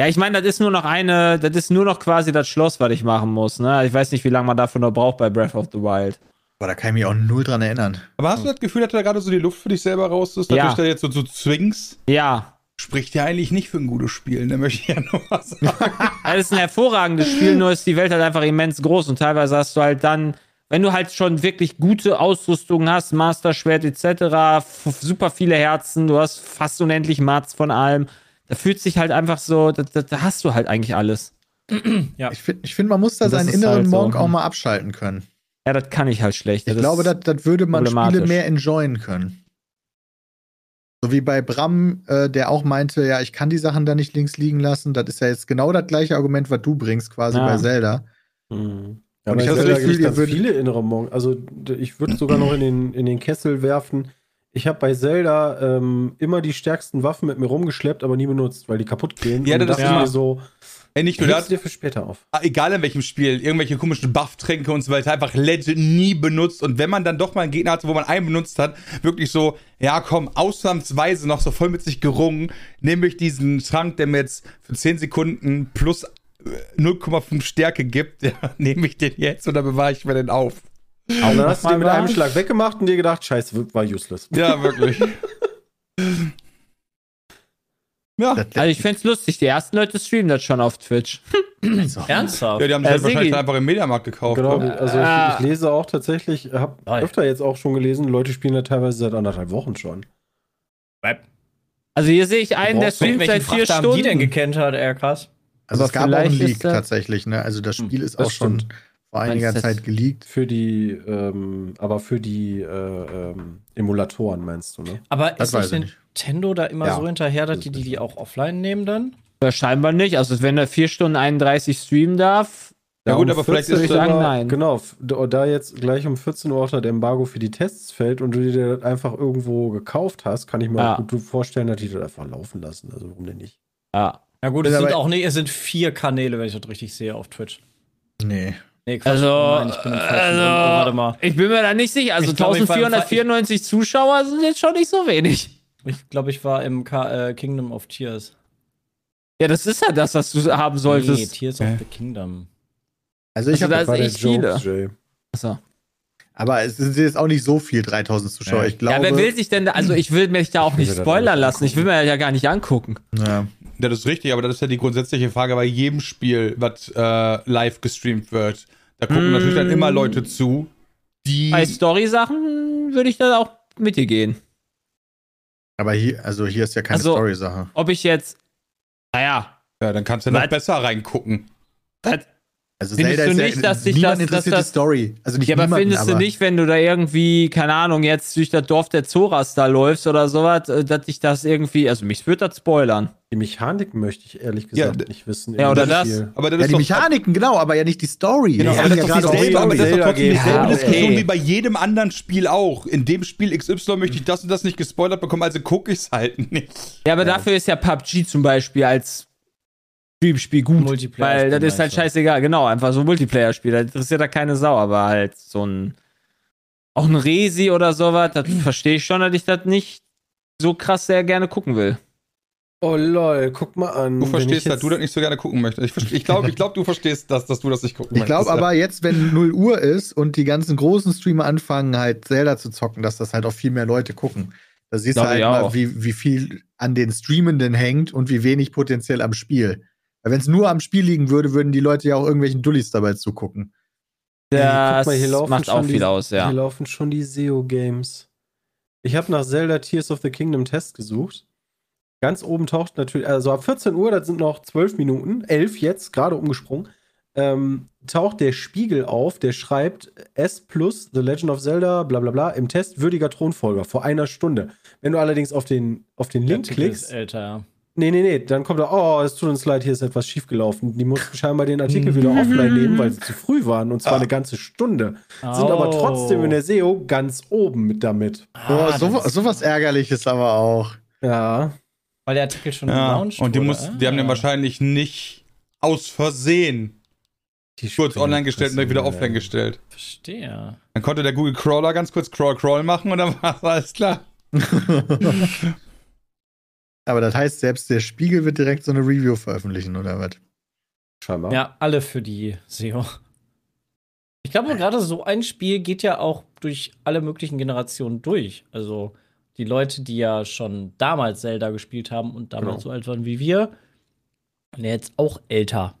Speaker 5: Ja, ich meine, das ist nur noch eine, das ist nur noch quasi das Schloss, was ich machen muss, ne? Ich weiß nicht, wie lange man dafür noch braucht bei Breath of the Wild.
Speaker 4: Boah, da kann ich mich auch null dran erinnern.
Speaker 2: Aber hast du das Gefühl, dass da gerade so die Luft für dich selber raus ist, dass
Speaker 5: Ja.
Speaker 2: du dich da jetzt so, so zwingst?
Speaker 5: Ja.
Speaker 2: Spricht ja eigentlich nicht für ein gutes Spiel, ne? Möchte ich ja nur was sagen.
Speaker 5: Das ist ein hervorragendes Spiel, nur ist die Welt halt einfach immens groß und teilweise hast du halt dann, wenn du halt schon wirklich gute Ausrüstung hast, Master-Schwert etc., super viele Herzen, du hast fast unendlich Mats von allem, da fühlt sich halt einfach so, da, da, da hast du halt eigentlich alles.
Speaker 4: Ich finde, ich find, man muss da seinen inneren
Speaker 5: halt so,
Speaker 4: Monk auch
Speaker 5: hm.
Speaker 4: mal abschalten können.
Speaker 5: Ja, das kann ich halt schlecht.
Speaker 4: Ich
Speaker 5: Das
Speaker 4: glaube,
Speaker 5: ist-
Speaker 4: das, das würde man Spiele mehr enjoyen können. So wie bei Bram, äh, der auch meinte, ja, ich kann die Sachen da nicht links liegen lassen. Das ist ja jetzt genau das gleiche Argument, was du bringst, quasi
Speaker 5: Ja.
Speaker 4: bei Zelda.
Speaker 3: Mhm. Ja,
Speaker 4: Und
Speaker 3: aber
Speaker 4: ich
Speaker 3: ich
Speaker 4: hatte
Speaker 3: habe
Speaker 4: das Gefühl, ihr
Speaker 3: ganz
Speaker 4: würdet-
Speaker 3: viele innere Monk. Also ich würde sogar noch in den, in den Kessel werfen. Ich habe bei Zelda ähm, immer die stärksten Waffen mit mir rumgeschleppt, aber nie benutzt, weil die kaputt gehen.
Speaker 2: Ja,
Speaker 3: Und
Speaker 2: das
Speaker 5: ist-
Speaker 3: ich mir so,
Speaker 2: Ey, nicht nur das,
Speaker 3: dir für später auf.
Speaker 2: Ah, egal in welchem Spiel, irgendwelche komischen Buff-Tränke und so weiter, einfach Legend nie benutzt. Und wenn man dann doch mal einen Gegner hatte, wo man einen benutzt hat, wirklich so, ja komm, ausnahmsweise noch so voll mit sich gerungen, nehme ich diesen Trank, der mir jetzt für 10 Sekunden plus äh, 0,5 Stärke gibt, ja, nehme ich den jetzt oder bewahre ich mir den auf?
Speaker 3: Und dann hast du den mit einem? Schlag weggemacht und dir gedacht, scheiße, war useless.
Speaker 2: Ja, wirklich. ja.
Speaker 4: Das,
Speaker 5: Also ich find's lustig, die ersten Leute streamen das schon auf Twitch.
Speaker 6: Ernsthaft?
Speaker 2: ja, die haben sich
Speaker 5: Äh,
Speaker 2: halt wahrscheinlich
Speaker 5: Siggi.
Speaker 2: dann einfach im Mediamarkt gekauft.
Speaker 3: Genau,
Speaker 2: ne?
Speaker 3: also
Speaker 5: Ah.
Speaker 3: ich, ich lese auch tatsächlich, habe öfter jetzt auch schon gelesen, Leute spielen da teilweise seit anderthalb Wochen schon.
Speaker 5: Also hier sehe ich einen, der streamt seit vier
Speaker 6: Frachter haben die denn
Speaker 5: Stunden.
Speaker 6: gekannt hat, er krass.
Speaker 4: also
Speaker 5: aber
Speaker 4: es gab auch einen
Speaker 5: ist
Speaker 4: Leak
Speaker 5: das-
Speaker 4: tatsächlich, ne? Also das Spiel ist
Speaker 3: das
Speaker 4: auch schon
Speaker 3: stimmt.
Speaker 4: Vor einiger
Speaker 5: Das-
Speaker 4: Zeit geleakt.
Speaker 3: Für die, ähm, aber für die äh, ähm, Emulatoren meinst du, ne?
Speaker 6: Aber
Speaker 4: Das
Speaker 6: ist
Speaker 4: weiß
Speaker 6: nicht
Speaker 4: ich nicht.
Speaker 6: Nintendo da immer
Speaker 3: Ja.
Speaker 6: so hinterher, dass die die, die auch offline nehmen dann?
Speaker 5: Ja, scheinbar nicht. Also wenn er 4 Stunden 31 streamen darf,
Speaker 2: Ja, gut,
Speaker 3: um
Speaker 2: aber vielleicht
Speaker 3: 14
Speaker 5: ist- würde ich sagen, nein.
Speaker 3: Genau, da jetzt gleich um 14 Uhr auch das Embargo für die Tests fällt und du dir das einfach irgendwo gekauft hast, kann ich mir
Speaker 5: Ja.
Speaker 3: auch gut vorstellen, dass die das einfach laufen lassen. Also warum denn nicht?
Speaker 5: ja.
Speaker 6: Ja gut, es sind auch nicht, es sind vier Kanäle, wenn ich das richtig sehe auf Twitch.
Speaker 4: Nee.
Speaker 6: Nee, Quatsch.
Speaker 5: Also,
Speaker 6: Nein, ich bin
Speaker 5: also.
Speaker 6: Oh, warte mal.
Speaker 5: ich bin mir da nicht sicher. Also
Speaker 6: Ich glaub, ich war im
Speaker 5: 1494 Zuschauer sind jetzt schon nicht so wenig.
Speaker 6: Ich glaube, ich war im Ka äh, Kingdom of Tears.
Speaker 5: Ja, das ist ja das, was du haben
Speaker 6: Nee,
Speaker 5: solltest.
Speaker 6: Tears of the Kingdom.
Speaker 4: Also ich
Speaker 5: Also da
Speaker 4: habe,
Speaker 5: echt viele.
Speaker 3: Jay.
Speaker 5: Achso.
Speaker 4: aber es sind jetzt auch nicht so viel 3000 Zuschauer.
Speaker 2: Ja.
Speaker 4: Ich glaube.
Speaker 5: Ja, wer will sich denn da, also ich will mich da auch nicht spoilern lassen. Ich will mir ja gar nicht angucken.
Speaker 4: Ja.
Speaker 2: Ja, das ist richtig, aber das ist ja die grundsätzliche Frage bei jedem Spiel, was äh, live gestreamt wird. Da gucken
Speaker 5: Mm.
Speaker 2: natürlich dann immer Leute zu, die.
Speaker 5: Bei Story-Sachen würde ich da auch mit dir gehen.
Speaker 4: Aber hier, also hier ist ja keine
Speaker 5: Also-
Speaker 4: Story-Sache.
Speaker 5: Ob ich jetzt, naja,
Speaker 2: ja, dann kannst du noch besser reingucken.
Speaker 5: das,
Speaker 4: Also
Speaker 5: findest du nicht, dass sich
Speaker 4: niemand
Speaker 5: das- dass
Speaker 4: interessiert
Speaker 5: das-
Speaker 4: die Story. Also nicht
Speaker 5: ja, aber
Speaker 4: niemanden,
Speaker 5: findest du nicht, wenn du da irgendwie, keine Ahnung, jetzt durch das Dorf der Zoras da läufst oder sowas, äh, dass dich das irgendwie, also mich würde das spoilern.
Speaker 3: Die Mechanik möchte ich ehrlich
Speaker 2: Ja,
Speaker 3: gesagt
Speaker 2: d-
Speaker 3: nicht wissen.
Speaker 5: Ja, oder das.
Speaker 3: Spiel.
Speaker 2: Aber das
Speaker 4: Ja,
Speaker 2: ist
Speaker 4: die
Speaker 2: doch,
Speaker 4: Mechaniken, genau, aber ja nicht die Story.
Speaker 2: Genau,
Speaker 4: Die
Speaker 2: aber das ist
Speaker 4: ja
Speaker 2: doch dieselbe,
Speaker 4: auch
Speaker 2: aber das ist doch
Speaker 3: Zelda
Speaker 2: trotzdem dieselbe
Speaker 5: Ja,
Speaker 2: Diskussion
Speaker 5: okay.
Speaker 2: wie bei jedem anderen Spiel auch. In dem Spiel XY möchte ich das und das nicht gespoilert bekommen, also gucke ich es halt nicht.
Speaker 5: Ja, aber dafür ist ja PUBG zum Beispiel als Streamspiel gut.
Speaker 6: Multiplayer
Speaker 5: Weil das
Speaker 6: Spiel
Speaker 5: ist halt scheißegal, genau, einfach so ein Multiplayer-Spiel. Da interessiert da keine Sau, aber halt so ein. Auch ein Resi oder sowas, das verstehe ich schon, dass ich das nicht so krass sehr gerne gucken will.
Speaker 3: Oh lol, guck mal an.
Speaker 2: Du verstehst, dass du das nicht so gerne gucken möchtest. Ich, ich glaube, ich glaub, du verstehst das, dass du das nicht gucken
Speaker 4: Ich glaube
Speaker 2: möchtest.
Speaker 4: aber jetzt, wenn 0 Uhr ist und die ganzen großen Streamer anfangen, halt Zelda zu zocken, dass das halt auch viel mehr Leute gucken. Da siehst du halt mal, wie, wie viel an den Streamenden hängt und wie wenig potenziell am Spiel. Weil wenn es nur am Spiel liegen würde, würden die Leute ja auch irgendwelchen Dullis dabei zugucken.
Speaker 3: Ja,
Speaker 5: Das
Speaker 3: guck mal, hier laufen
Speaker 5: macht
Speaker 3: schon
Speaker 5: auch
Speaker 3: die-
Speaker 5: viel aus, ja.
Speaker 3: Hier laufen schon die SEO-Games. Ich habe nach Zelda Tears of the Kingdom Test gesucht. Ganz oben taucht natürlich, also ab 14 Uhr, das sind noch 12 Minuten, 11 jetzt, gerade umgesprungen, ähm, taucht der Spiegel auf, der schreibt S plus The Legend of Zelda, bla bla bla, im Test würdiger Thronfolger vor einer Stunde. Wenn du allerdings auf den, auf den Link klickst,
Speaker 6: älter, ja.
Speaker 3: Nee, nee, nee. Dann kommt da, oh, es tut uns leid, hier ist etwas schiefgelaufen. Die mussten scheinbar den Artikel wieder offline nehmen, weil sie zu früh waren. Und zwar eine ganze Stunde. Sind aber trotzdem in der SEO ganz oben mit damit.
Speaker 4: Oh, so, sowas Ärgerliches aber auch.
Speaker 3: Ja.
Speaker 6: Weil der Artikel schon
Speaker 2: Ja,
Speaker 6: gelauncht
Speaker 2: und die,
Speaker 6: wurde.
Speaker 2: muss, die haben den
Speaker 6: Ah.
Speaker 2: wahrscheinlich nicht aus Versehen
Speaker 3: Die
Speaker 2: kurz online gestellt und dann wieder offline
Speaker 3: ja.
Speaker 2: gestellt.
Speaker 6: Verstehe.
Speaker 2: Dann konnte der Google Crawler ganz kurz Crawl Crawl machen und dann war alles klar.
Speaker 4: Aber das heißt, selbst der Spiegel wird direkt so eine Review veröffentlichen, oder was?
Speaker 3: Scheinbar.
Speaker 6: Ja, alle für die SEO. Ich glaube, gerade so ein Spiel geht ja auch durch alle möglichen Generationen durch. Also die Leute, die ja schon damals Zelda gespielt haben und damals
Speaker 3: Genau.
Speaker 6: so alt waren wie wir, und jetzt auch älter.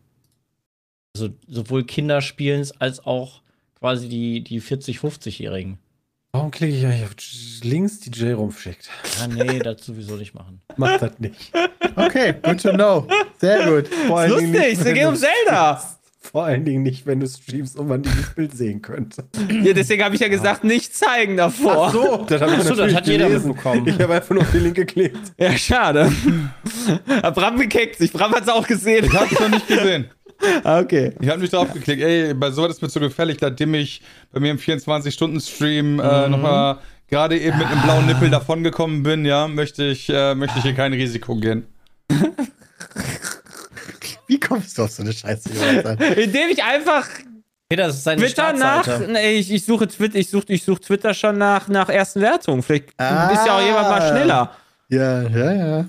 Speaker 6: Also sowohl Kinder spielen es als auch quasi die, die 40-, 50-Jährigen.
Speaker 3: Warum klicke ich eigentlich auf links, die J rumschickt?
Speaker 6: Ja, nee, das sowieso nicht machen.
Speaker 3: Macht das nicht.
Speaker 4: Okay, good to know. Sehr gut.
Speaker 3: Vor allen Dingen nicht,
Speaker 5: es geht um Zelda.
Speaker 3: Vor allen Dingen nicht, wenn du streamst und man dieses Bild sehen könnte.
Speaker 5: Ja, deswegen habe ich ja gesagt, nicht zeigen davor.
Speaker 3: so, das habe ich
Speaker 6: Ach so, das hat jeder
Speaker 3: gelesen.
Speaker 6: mitbekommen.
Speaker 3: Ich habe einfach nur auf den Link geklickt.
Speaker 5: Ja, schade. Bram gekickt sich. Bram hat's auch gesehen.
Speaker 2: Ich hab's noch nicht gesehen.
Speaker 5: Ah, okay.
Speaker 2: Ich habe mich drauf geklickt. Ey, bei sowas ist mir zu gefährlich, nachdem ich bei mir im 24-Stunden-Stream äh, nochmal gerade eben mit einem blauen Nippel davongekommen bin, ja, möchte ich, äh, möchte ich hier kein Risiko gehen.
Speaker 4: Wie kommst du auf so eine Scheiße?
Speaker 5: Indem ich einfach
Speaker 6: Peter, das ist seine
Speaker 5: Twitter nach. Nee, ich, ich suche Twitter, ich suche ich such Twitter schon nach, nach ersten Wertungen. Vielleicht ist ja auch jemand mal
Speaker 4: Ah.
Speaker 5: schneller.
Speaker 4: Ja, ja, ja.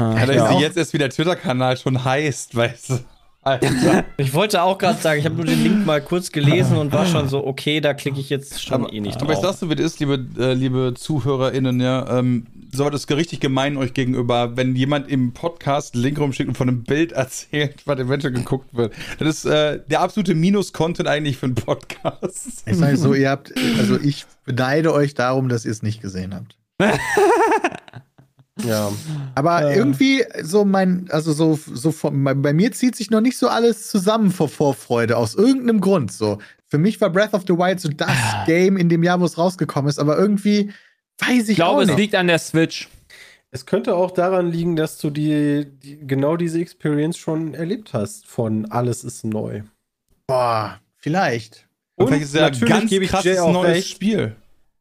Speaker 2: Ja, da
Speaker 5: ja.
Speaker 2: ist jetzt erst wie der Twitter-Kanal schon heißt, weißt du. Alter.
Speaker 6: Ich wollte auch gerade sagen, ich habe nur den Link mal kurz gelesen und war schon so, okay, da klicke ich jetzt schon
Speaker 2: Aber,
Speaker 6: eh nicht
Speaker 2: aber ich
Speaker 6: drauf.
Speaker 2: sag's so, wie es ist, liebe, äh, liebe ZuhörerInnen, ja, ähm, so ist richtig gemein euch gegenüber, wenn jemand im Podcast einen Link rumschickt und von einem Bild erzählt, was eventuell geguckt wird. Das ist äh, der absolute Minus-Content eigentlich für einen Podcast.
Speaker 4: Ich sage so, ihr habt, also ich beneide euch darum, dass ihr es nicht gesehen habt.
Speaker 3: Ja.
Speaker 4: Aber irgendwie so mein, also so, so von, bei bei mir zieht sich noch nicht so alles zusammen vor Vorfreude, aus irgendeinem Grund so. Für mich war Breath of the Wild so das Game in dem Jahr, wo es rausgekommen ist, aber irgendwie weiß ich,
Speaker 5: Ich glaube,
Speaker 4: auch
Speaker 5: es
Speaker 4: nicht.
Speaker 5: liegt an der Switch.
Speaker 3: Es könnte auch daran liegen, dass du die, die genau diese Experience schon erlebt hast von alles ist neu.
Speaker 4: Boah, vielleicht.
Speaker 2: Und vielleicht ist es ja ein
Speaker 3: natürlich
Speaker 2: ganz
Speaker 3: gebe ich Jay
Speaker 2: krasses
Speaker 3: auch
Speaker 2: neues
Speaker 3: recht.
Speaker 2: Spiel.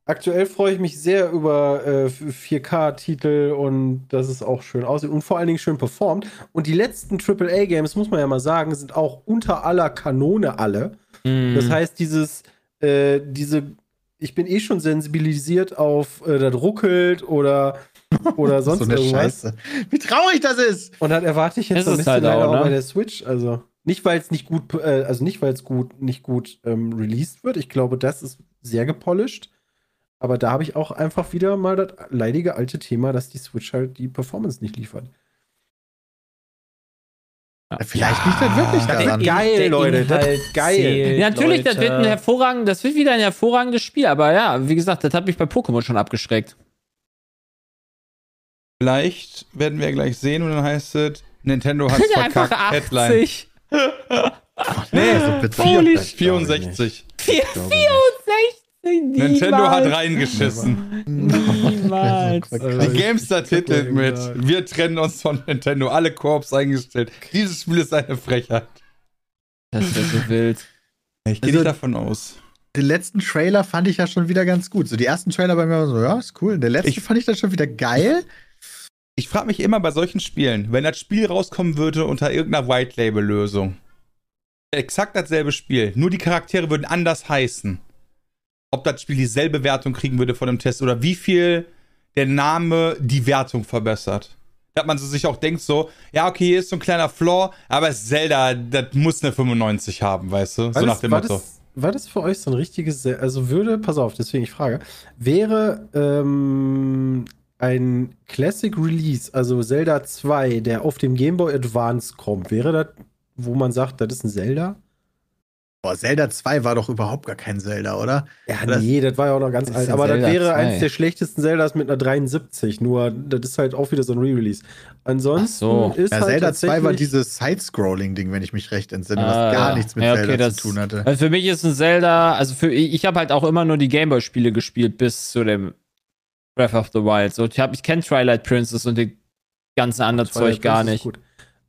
Speaker 3: Aktuell freue ich mich sehr über äh, 4K-Titel und dass es auch schön aussieht und vor allen Dingen schön performt. Und die letzten AAA-Games, muss man ja mal sagen, sind auch unter aller Kanone alle.
Speaker 5: Mhm.
Speaker 3: Das heißt, dieses, äh, diese, ich bin eh schon sensibilisiert auf, äh, das ruckelt oder, oder sonst
Speaker 4: so eine
Speaker 3: irgendwas.
Speaker 4: Scheiße. Wie traurig das ist.
Speaker 3: Und das erwarte ich jetzt so ein
Speaker 5: es
Speaker 3: bisschen
Speaker 5: halt auch ne?
Speaker 3: bei der Switch. Also nicht, weil es nicht gut, äh, also nicht, weil es gut, nicht gut ähm, released wird. Ich glaube, das ist sehr gepolished. Aber da habe ich auch einfach wieder mal das leidige alte Thema, dass die Switch halt die Performance nicht liefert.
Speaker 4: Vielleicht liegt das wirklich
Speaker 3: Das
Speaker 4: daran.
Speaker 3: geil,
Speaker 6: Der
Speaker 3: Leute. Das geil.
Speaker 6: zählt,
Speaker 5: Ja, natürlich, das
Speaker 6: Leute.
Speaker 5: wird ein hervorragend, das wird wieder ein hervorragendes Spiel, aber ja, wie gesagt, das hat mich bei Pokémon schon abgeschreckt.
Speaker 2: Vielleicht werden wir gleich sehen und dann heißt es, Nintendo hat
Speaker 5: Einfach
Speaker 2: verkackt. Headline.
Speaker 5: 80.
Speaker 4: Nee, so bitte.
Speaker 5: Holy
Speaker 3: Das glaub ich
Speaker 2: 64.
Speaker 3: Ich glaube nicht.
Speaker 5: 64.
Speaker 2: Nintendo hat reingeschissen.
Speaker 5: Niemals.
Speaker 2: Die Gamestar
Speaker 3: mal
Speaker 2: titelt mit, wir trennen uns von Nintendo, alle Koops eingestellt. Dieses Spiel ist eine Frechheit.
Speaker 5: Das wäre so wild.
Speaker 2: Ich gehe
Speaker 4: Also-
Speaker 2: nicht davon aus.
Speaker 4: Den letzten Trailer fand ich ja schon wieder ganz gut. So die ersten Trailer bei mir waren so, ja, ist cool. Der letzte
Speaker 2: Ich-
Speaker 4: fand ich dann schon wieder geil.
Speaker 2: Ich frage mich immer bei solchen Spielen, wenn das Spiel rauskommen würde unter irgendeiner White-Label-Lösung. Exakt dasselbe Spiel, nur die Charaktere würden anders heißen. Ob das Spiel dieselbe Wertung kriegen würde von dem Test oder wie viel der Name die Wertung verbessert. Dass man so sich auch denkt so, ja, okay, hier ist so ein kleiner Flaw, aber es ist Zelda, das muss eine 95 haben, weißt du?
Speaker 3: War
Speaker 2: so
Speaker 3: das,
Speaker 2: nach dem Motto.
Speaker 3: Das, war das für euch so ein richtiges, also würde, pass auf, deswegen ich frage, wäre ähm, ein Classic Release, also Zelda 2, der auf dem Game Boy Advance kommt, wäre das, wo man sagt, das ist ein Zelda?
Speaker 4: Boah, Zelda 2 war doch überhaupt gar kein Zelda, oder?
Speaker 3: Ja,
Speaker 4: Das-
Speaker 3: nee, das war ja auch noch ganz
Speaker 5: Das
Speaker 3: alt. Aber das
Speaker 5: Zelda
Speaker 3: wäre
Speaker 5: 2.
Speaker 3: eines der schlechtesten Zeldas mit einer 73. Nur, das ist halt auch wieder so ein Re-Release. Ansonsten
Speaker 5: so.
Speaker 3: ist
Speaker 4: Ja,
Speaker 3: halt
Speaker 4: Zelda 2 war dieses Side-Scrolling-Ding, wenn ich mich recht entsinne, was
Speaker 5: Ah,
Speaker 4: gar nichts mit
Speaker 5: Ja, okay,
Speaker 4: Zelda
Speaker 5: das-
Speaker 4: zu tun hatte.
Speaker 5: Also für mich ist ein Zelda, also für ich, habe halt auch immer nur die Gameboy-Spiele gespielt bis zu dem Breath of the Wild. So, ich, hab- ich kenne Twilight Princess und die ganzen anderen Zeug gar nicht.
Speaker 3: ist Gut.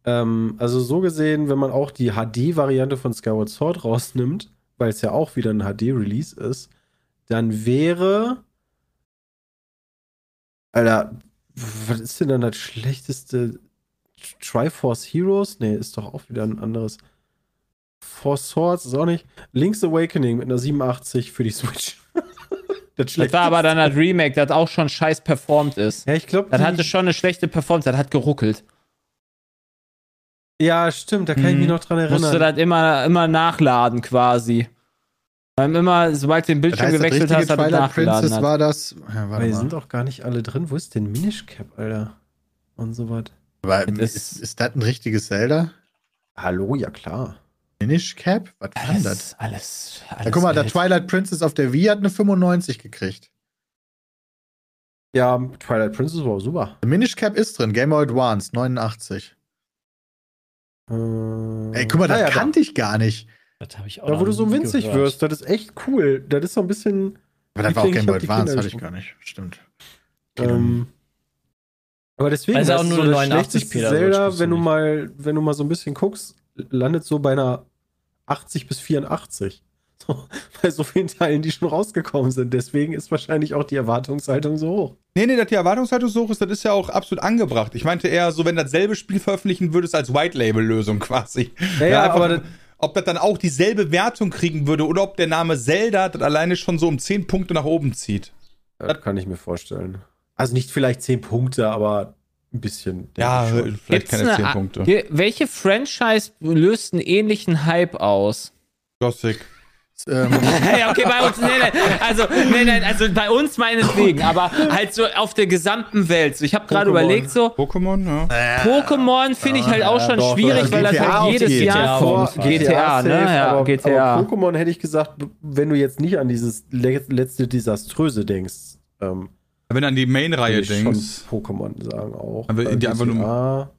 Speaker 3: Ähm, also so gesehen, wenn man auch die HD-Variante von Skyward Sword rausnimmt, weil es ja auch wieder ein HD-Release ist, dann wäre. Alter, Was ist denn dann das schlechteste? Triforce Heroes? Nee, ist doch auch wieder ein anderes. Four Swords ist auch nicht. Link's Awakening mit einer 87 für die Switch. das,
Speaker 5: Das war aber dann das Remake, das auch schon scheiß performt ist.
Speaker 3: Ja, ich glaube,
Speaker 5: Das hatte schon eine schlechte Performance, das hat geruckelt.
Speaker 3: Ja, stimmt, da kann ich mich
Speaker 5: Mhm.
Speaker 3: noch dran
Speaker 5: Musste
Speaker 3: erinnern.
Speaker 5: das immer, immer nachladen quasi. Weil immer, sobald du den
Speaker 4: Das
Speaker 5: Bildschirm
Speaker 4: heißt, das
Speaker 5: gewechselt
Speaker 4: richtige
Speaker 5: hast, hat er
Speaker 4: Twilight
Speaker 5: nachgeladen.
Speaker 4: Princess
Speaker 5: Hat.
Speaker 4: war das. Ja, warte
Speaker 3: die
Speaker 4: mal.
Speaker 3: sind doch gar nicht alle drin. Wo ist denn Minish Cap, Alter? Und so was.
Speaker 4: Aber
Speaker 5: Das-
Speaker 4: ist, ist das ein richtiges Zelda?
Speaker 3: Hallo, ja klar.
Speaker 4: Finish Cap? Was war das?
Speaker 5: Alles, alles.
Speaker 4: Ja, guck mal, der. Twilight Princess auf der Wii hat eine 95 gekriegt.
Speaker 3: Ja, Twilight Princess war super.
Speaker 4: Der Minish Cap ist drin, Game Boy Advance, 89.
Speaker 3: Äh,
Speaker 4: Ey, guck mal, das
Speaker 3: ja,
Speaker 4: kannte ich gar nicht.
Speaker 6: Das habe ich auch
Speaker 3: Da, wo du so winzig
Speaker 6: gehört.
Speaker 3: wirst, das ist echt cool. Das ist so ein bisschen.
Speaker 4: Aber das war auch Game
Speaker 3: ich
Speaker 4: Boy Advance, hatte ich gar nicht. Stimmt.
Speaker 3: Ähm, aber deswegen
Speaker 6: Also auch nur
Speaker 3: so
Speaker 6: eine
Speaker 3: das
Speaker 6: 89p,
Speaker 3: schlechteste
Speaker 6: da
Speaker 3: Zelda, wenn du
Speaker 6: nicht.
Speaker 3: mal, wenn du mal so ein bisschen guckst, landet so bei einer 80 bis 84. So, bei so vielen Teilen, die schon rausgekommen sind. Deswegen ist wahrscheinlich auch die Erwartungshaltung so hoch.
Speaker 2: Nee, nee, dass die Erwartungshaltung so hoch ist, das ist ja auch absolut angebracht. Ich meinte eher so, wenn das selbe Spiel veröffentlichen würdest als White-Label-Lösung quasi.
Speaker 3: Ja, ja,
Speaker 2: einfach,
Speaker 3: aber das-
Speaker 2: ob das dann auch dieselbe Wertung kriegen würde oder ob der Name Zelda das alleine schon so um 10 Punkte nach oben zieht.
Speaker 3: Das kann ich mir vorstellen. Also nicht vielleicht 10 Punkte, aber ein bisschen.
Speaker 2: Ja, vielleicht
Speaker 5: Gibt's
Speaker 2: keine 10
Speaker 5: eine-
Speaker 2: Punkte.
Speaker 5: Welche Franchise löst einen ähnlichen Hype aus?
Speaker 2: Gothic.
Speaker 4: Ähm,
Speaker 5: okay, bei uns, nee, nee, also, nee, nee, also bei uns meinetwegen, aber halt so auf der gesamten Welt. So, ich habe gerade überlegt, so,
Speaker 2: Pokémon, ja.
Speaker 5: Pokémon finde ich halt auch schon
Speaker 3: doch,
Speaker 5: schwierig, weil das
Speaker 4: GTA
Speaker 5: halt jedes
Speaker 4: auf
Speaker 5: Jahr
Speaker 6: GTA
Speaker 5: kommt.
Speaker 6: auf
Speaker 5: GTA, ne? Ja,
Speaker 3: aber,
Speaker 5: GTA.
Speaker 3: Aber Pokémon hätte ich gesagt, wenn du jetzt nicht an dieses le letzte Desaströse denkst, ähm,
Speaker 2: Wenn du an die Main-Reihe denkst.
Speaker 3: Pokémon sagen auch.
Speaker 2: Aber
Speaker 3: Weil
Speaker 2: die einfach nur-
Speaker 3: GTA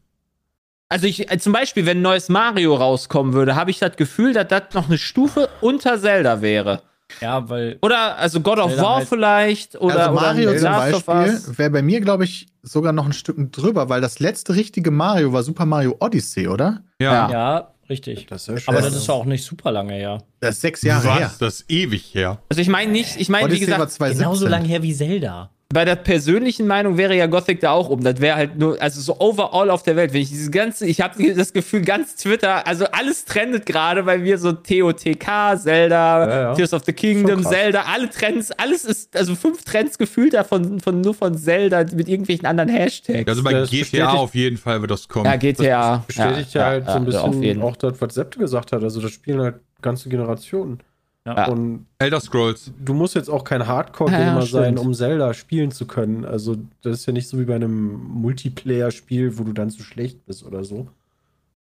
Speaker 5: Also ich, äh, zum Beispiel, wenn ein neues Mario rauskommen würde, habe ich das Gefühl, dass das noch eine Stufe unter Zelda wäre.
Speaker 6: Ja, weil
Speaker 5: Oder, also God of
Speaker 6: Zelda
Speaker 5: War
Speaker 6: halt-
Speaker 5: vielleicht, oder,
Speaker 4: also Mario
Speaker 5: oder
Speaker 4: zum. Beispiel wäre bei mir, glaube ich, sogar noch ein Stück drüber, weil das letzte richtige Mario war Super Mario Odyssey, oder?
Speaker 2: Ja.
Speaker 6: ja, richtig.
Speaker 3: Das ist ja
Speaker 6: Aber das ist auch nicht super lange her.
Speaker 4: Das ist sechs Jahre her.
Speaker 2: Was? Das ist ewig her.
Speaker 5: Also ich meine nicht, ich meine, wie gesagt,
Speaker 4: 2017.
Speaker 6: Genauso lange her wie Zelda.
Speaker 5: Bei der persönlichen Meinung wäre ja Gothic da auch um. Das wäre halt nur, also so overall auf der Welt. Wenn ich diese ganze, ich habe das Gefühl, ganz Twitter, also alles trendet gerade, weil wir so TOTK, Zelda,
Speaker 3: Ja, ja.
Speaker 5: Tears of the Kingdom. Zelda, alle Trends, alles ist, also fünf Trends gefühlt davon, von, nur von Zelda mit irgendwelchen anderen Hashtags.
Speaker 2: Also bei
Speaker 3: Das
Speaker 2: GTA auf jeden Fall wird das kommen.
Speaker 5: ja, GTA.
Speaker 3: bestätigt ja, halt so ein bisschen auch das, was Sepp gesagt hat. Also das spielen halt ganze Generationen.
Speaker 6: Ja.
Speaker 3: Und
Speaker 2: Elder Scrolls.
Speaker 3: du musst jetzt auch kein Hardcore-Gamer
Speaker 5: Ja,
Speaker 3: sein, um Zelda spielen zu können. Also das ist ja nicht so wie bei einem Multiplayer-Spiel, wo du dann zu schlecht bist oder so.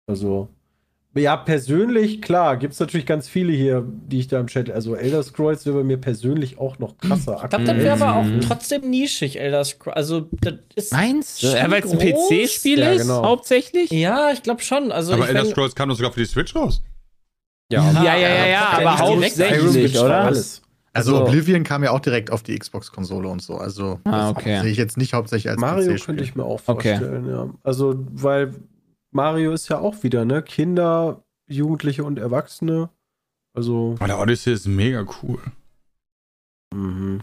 Speaker 3: Also ja, persönlich, klar, gibt es natürlich ganz viele hier, die ich da im Chat. Also Elder Scrolls wäre bei mir persönlich auch noch krasser.
Speaker 6: Ich glaube, das wäre aber auch
Speaker 5: Mhm.
Speaker 6: trotzdem nischig, Elder Scrolls. Also, das ist.
Speaker 5: Meinst du? Ja, weil es ein. PC-Spiel
Speaker 3: Ja,
Speaker 5: ist,
Speaker 3: genau.
Speaker 5: hauptsächlich?
Speaker 6: Ja, ich glaube schon. Also,
Speaker 2: Aber
Speaker 6: ich
Speaker 2: Elder Scrolls kam doch sogar für die Switch raus.
Speaker 3: Ja,
Speaker 5: Ja, ja, ja, ja, aber hauptsächlich, oder?
Speaker 3: alles.
Speaker 4: Also,
Speaker 5: Also-
Speaker 4: Oblivion kam ja auch direkt auf die Xbox-Konsole und so. Also
Speaker 5: Ah, okay.
Speaker 4: sehe ich jetzt nicht hauptsächlich als
Speaker 3: Mario könnte ich mir auch
Speaker 5: Okay.
Speaker 3: vorstellen, ja. Also, weil Mario ist ja auch wieder, ne? Kinder, Jugendliche und Erwachsene. Also,
Speaker 2: Aber der Odyssey ist mega cool.
Speaker 3: mhm.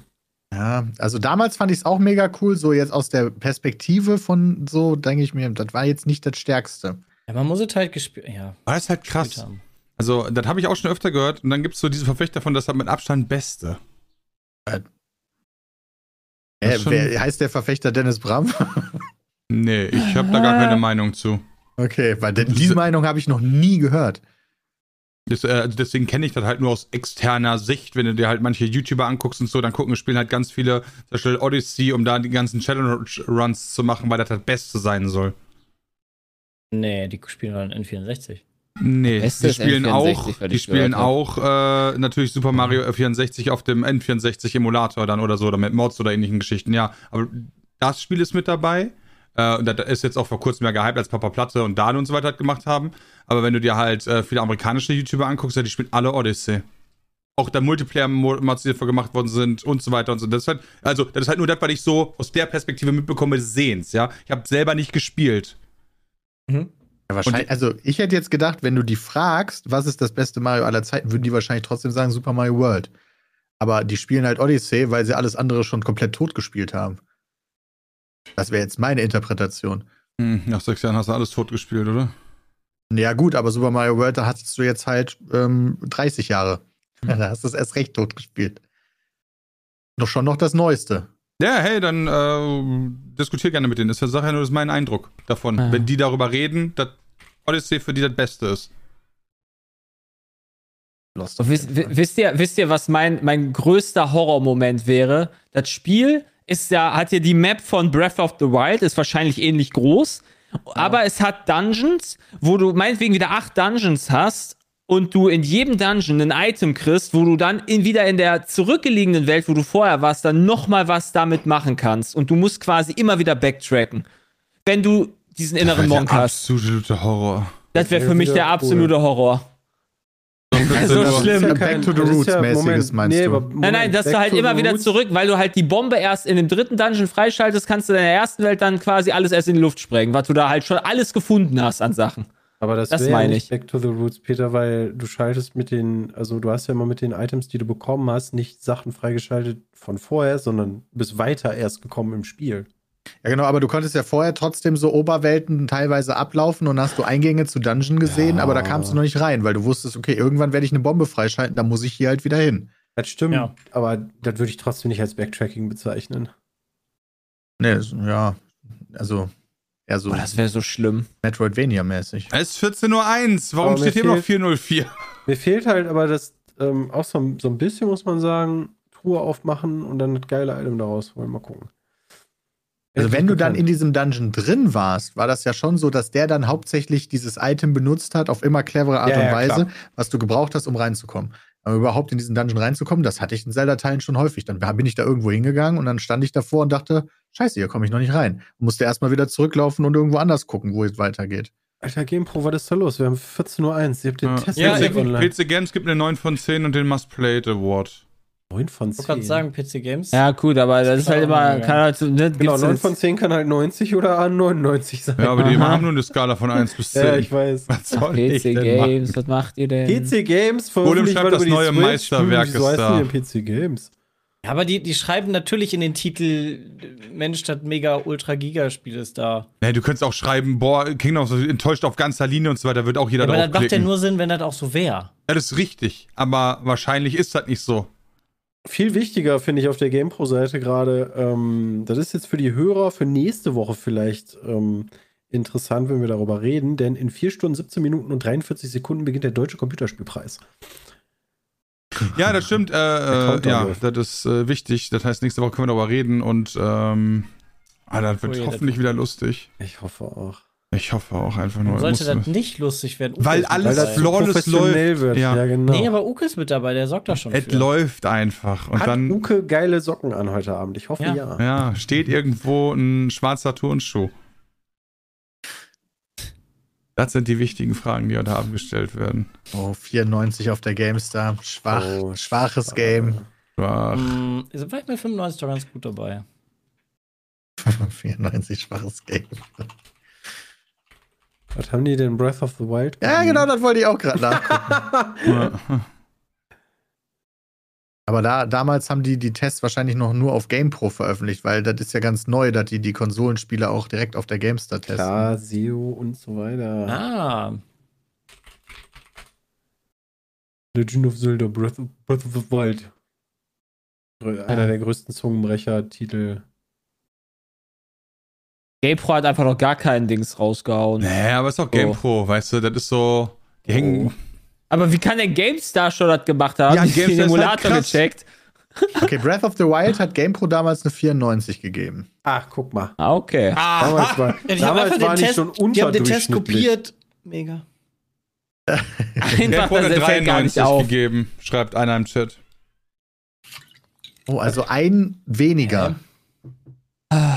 Speaker 4: Ja, also damals fand ich es auch mega cool. So jetzt aus der Perspektive von so, denke ich mir, das war jetzt nicht das Stärkste.
Speaker 6: Ja, man muss es halt gespielt. Ja,
Speaker 2: das ist halt krass.
Speaker 6: haben.
Speaker 2: Also, das habe ich auch schon öfter gehört. Und dann gibt es so diese Verfechter von, das hat mit Abstand Beste.
Speaker 4: Äh,
Speaker 2: schon-
Speaker 4: wer heißt der Verfechter Dennis Bram?
Speaker 2: Nee, ich habe da gar keine Meinung zu.
Speaker 4: okay, weil de- diese Meinung habe ich noch nie gehört.
Speaker 2: Das, äh, deswegen kenne ich das halt nur aus externer Sicht. Wenn du dir halt manche YouTuber anguckst und so, dann gucken, spielen halt ganz viele, zum Beispiel Odyssey, um da die ganzen Challenge-Runs zu machen, weil das das Beste sein soll.
Speaker 6: Nee, die spielen dann N64.
Speaker 2: Nee, die spielen
Speaker 5: N64,
Speaker 2: auch, die spielen
Speaker 5: hab.
Speaker 2: auch äh, natürlich Super Mario 64 auf dem N64 Emulator dann oder so, oder mit Mods oder ähnlichen Geschichten, ja. Aber das Spiel ist mit dabei. Äh, und das ist jetzt auch vor kurzem ja gehypt, als Papa Platte und Dan und so weiter gemacht haben. Aber wenn du dir halt äh, viele amerikanische YouTuber anguckst, ja, die spielen alle Odyssey. Auch der Multiplayer-Mods, die dafür gemacht worden sind und so weiter und so. Das ist halt, also, das ist halt nur das, was ich so aus der Perspektive mitbekomme, des Sehens, ja. Ich habe selber nicht gespielt.
Speaker 6: Mhm.
Speaker 4: Ja, wahrscheinlich, also ich hätte jetzt gedacht, wenn du die fragst, was ist das beste Mario aller Zeiten, würden die wahrscheinlich trotzdem sagen Super Mario World. Aber die spielen halt Odyssey, weil sie alles andere schon komplett tot gespielt haben. Das wäre jetzt meine Interpretation.
Speaker 2: Hm, nach sechs Jahren hast du alles tot gespielt, oder?
Speaker 4: Ja, gut, aber Super Mario World, da hattest du jetzt halt ähm, 30 Jahre. Da hast du es erst recht tot gespielt. Doch schon noch das Neueste.
Speaker 2: Ja, hey, dann äh, diskutier gerne mit denen. Das ist ja nur das ist mein Eindruck davon.
Speaker 5: Ja.
Speaker 2: Wenn die darüber reden, dass Odyssey für die das Beste ist.
Speaker 3: Lost
Speaker 5: wisst, wi- wisst, ihr, wisst ihr, was mein, mein größter Horrormoment wäre? Das Spiel ist ja, hat ja die Map von Breath of the Wild, ist wahrscheinlich ähnlich groß, aber es hat Dungeons, wo du meinetwegen wieder acht Dungeons hast und du in jedem Dungeon ein Item kriegst, wo du dann in, wieder in der zurückgelegenen Welt, wo du vorher warst, dann nochmal was damit machen kannst. Und du musst quasi immer wieder backtracken. Wenn du diesen inneren
Speaker 2: der
Speaker 5: Monk hast.
Speaker 2: absolute Horror.
Speaker 5: Das wäre
Speaker 3: wär
Speaker 5: für mich der
Speaker 3: cool.
Speaker 5: absolute Horror.
Speaker 2: Also
Speaker 5: so schlimm.
Speaker 4: Ja, Back to the Roots mäßiges meinst du?
Speaker 5: Nein, nein, dass du halt immer wieder zurück, weil du halt die Bombe erst in dem dritten Dungeon freischaltest, kannst du in der ersten Welt dann quasi alles erst in die Luft sprengen, weil du da halt schon alles gefunden hast an Sachen.
Speaker 3: Aber das,
Speaker 5: Das
Speaker 3: wäre
Speaker 5: meine
Speaker 3: nicht
Speaker 5: ich.
Speaker 3: Back to the Roots, Peter, weil du schaltest mit den, also du hast ja immer mit den Items, die du bekommen hast, nicht Sachen freigeschaltet von vorher, sondern bist weiter erst gekommen im Spiel.
Speaker 4: Ja, genau, aber du konntest ja vorher trotzdem so Oberwelten teilweise ablaufen und hast du Eingänge zu Dungeon gesehen,
Speaker 3: Ja.
Speaker 4: aber da kamst du noch nicht rein, weil du wusstest, okay, irgendwann werde ich eine Bombe freischalten, da muss ich hier halt wieder hin.
Speaker 3: Das stimmt,
Speaker 6: Ja.
Speaker 3: aber das würde ich trotzdem nicht als Backtracking bezeichnen.
Speaker 4: Nee, ja, also eher so
Speaker 5: Boah, das wäre so schlimm.
Speaker 4: Metroidvania-mäßig.
Speaker 2: Es ist 14.01 Uhr. Warum steht hier noch
Speaker 3: fehlt-
Speaker 2: 404?
Speaker 3: Mir fehlt halt aber das, ähm, auch so, so ein bisschen, muss man sagen, Truhe aufmachen und dann das geile Item da rausholen. Mal gucken.
Speaker 4: Also wenn du dann in
Speaker 3: die
Speaker 4: diesem Dungeon drin warst, war das ja schon so, dass der dann hauptsächlich dieses Item benutzt hat, auf immer clevere Art
Speaker 3: Ja,
Speaker 4: und
Speaker 3: ja,
Speaker 4: Weise,
Speaker 3: klar.
Speaker 4: was du gebraucht hast, um reinzukommen. Aber überhaupt in diesen Dungeon reinzukommen, das hatte ich in Zelda-Teilen schon häufig. Dann bin ich da irgendwo hingegangen und dann stand ich davor und dachte, scheiße, hier komme ich noch nicht rein. Und musste erstmal wieder zurücklaufen und irgendwo anders gucken, wo es weitergeht.
Speaker 3: Alter, GamePro, was ist da los? Wir haben 14.01 Uhr. Ihr habt den
Speaker 2: Ja.
Speaker 3: Test
Speaker 6: Ja,
Speaker 3: online.
Speaker 2: PC Games gibt eine 9 von 10 und den Must Played Award.
Speaker 3: 9 von
Speaker 6: Ich
Speaker 3: 10.
Speaker 6: wollte gerade sagen, PC Games.
Speaker 5: Ja, gut, aber das ist halt immer, kann halt ne,
Speaker 3: Genau,
Speaker 5: gibt's
Speaker 3: 9
Speaker 5: jetzt-
Speaker 3: von 10 kann halt 90 oder A99 sein.
Speaker 2: Ja, aber die
Speaker 5: Aha.
Speaker 2: haben nur eine Skala von 1 bis 10.
Speaker 3: Ja, ich weiß.
Speaker 2: Was soll ich
Speaker 5: PC? Games, was macht ihr denn?
Speaker 3: PC Games
Speaker 2: Golem
Speaker 3: veröffentlicht
Speaker 2: schreibt, das neue. Meisterwerk
Speaker 3: Wieso
Speaker 2: ist
Speaker 3: heißt
Speaker 2: da.
Speaker 3: PC Games?
Speaker 6: Ja, aber die, die schreiben natürlich in den Titel, Mensch, das mega ultra Giga-Spiel ist da.
Speaker 2: Nee, du könntest auch schreiben, boah, Kingdom so enttäuscht auf ganzer Linie und so weiter, wird auch jeder
Speaker 6: aber das macht ja nur Sinn, wenn das auch so wäre.
Speaker 2: Ja, das ist richtig, aber wahrscheinlich ist das nicht so.
Speaker 3: Viel wichtiger finde ich auf der GamePro-Seite gerade, ähm, das ist jetzt für die Hörer für nächste Woche vielleicht ähm, interessant, wenn wir darüber reden, denn in 4 Stunden, 17 Minuten und 43 Sekunden beginnt der Deutsche Computerspielpreis.
Speaker 2: Ja, das stimmt. Äh, äh, ja, das ist äh, wichtig. Das heißt, nächste Woche können wir darüber reden und ähm, ah, das wird
Speaker 6: Oh je,
Speaker 2: hoffentlich
Speaker 6: das-
Speaker 2: wieder lustig.
Speaker 3: Ich hoffe auch.
Speaker 2: Ich hoffe auch einfach nur.
Speaker 6: Sollte das nicht lustig werden? Uke
Speaker 2: Weil
Speaker 6: ist
Speaker 2: alles
Speaker 3: Weil
Speaker 2: flawless
Speaker 3: professionell
Speaker 2: läuft.
Speaker 3: wird.
Speaker 2: Ja.
Speaker 3: Ja, genau.
Speaker 6: Nee, aber Uke ist mit dabei, der sorgt da schon
Speaker 2: Es läuft einfach. Und
Speaker 3: Hat
Speaker 2: dann
Speaker 3: Uke geile Socken an heute Abend? Ich hoffe
Speaker 6: Ja.
Speaker 3: ja.
Speaker 2: ja, steht irgendwo ein schwarzer Turnschuh. Das sind die wichtigen Fragen, die heute Abend gestellt werden.
Speaker 4: Oh, 94 auf der GameStar. Schwach,
Speaker 3: Oh,
Speaker 4: schwaches Game.
Speaker 2: Ach,
Speaker 6: Hm, war ich mit 95 doch ganz gut dabei.
Speaker 4: 94 schwaches Game.
Speaker 3: Was haben die denn Breath of the Wild?
Speaker 4: Ja, genau, das wollte ich auch gerade nachgucken.
Speaker 2: ja.
Speaker 4: Aber da, damals haben die die Tests wahrscheinlich noch nur auf GamePro veröffentlicht, weil das ist ja ganz neu, dass die die Konsolenspiele auch direkt auf der GameStar testen.
Speaker 3: Klar, SEO und so weiter.
Speaker 6: Ah,
Speaker 3: Legend of Zelda Breath of, Breath of the Wild. Einer der größten Zungenbrecher-Titel.
Speaker 5: GamePro hat einfach noch gar keinen Dings rausgehauen.
Speaker 2: Nee, aber ist auch GamePro, weißt du, das ist so. Die hängen.
Speaker 3: Oh.
Speaker 5: Aber wie kann denn GameStar schon das gemacht haben?
Speaker 2: Ja,
Speaker 5: Ich hab
Speaker 2: GameStar
Speaker 5: den
Speaker 2: halt
Speaker 5: Emulator
Speaker 2: krass.
Speaker 5: gecheckt.
Speaker 4: Okay, Breath of the Wild hat GamePro damals eine 94 gegeben.
Speaker 3: Ach, guck mal.
Speaker 5: Ah, okay.
Speaker 3: Damals war,
Speaker 6: ja,
Speaker 3: damals
Speaker 6: einfach
Speaker 3: war
Speaker 6: den
Speaker 3: ich
Speaker 6: Test,
Speaker 3: schon
Speaker 6: die haben den Test kopiert. Mega.
Speaker 5: Einfach,
Speaker 2: GamePro hat eine
Speaker 5: fällt gar nicht
Speaker 2: 93
Speaker 5: auf.
Speaker 2: gegeben, schreibt einer im Chat.
Speaker 4: Oh, also ein weniger.
Speaker 5: Ah,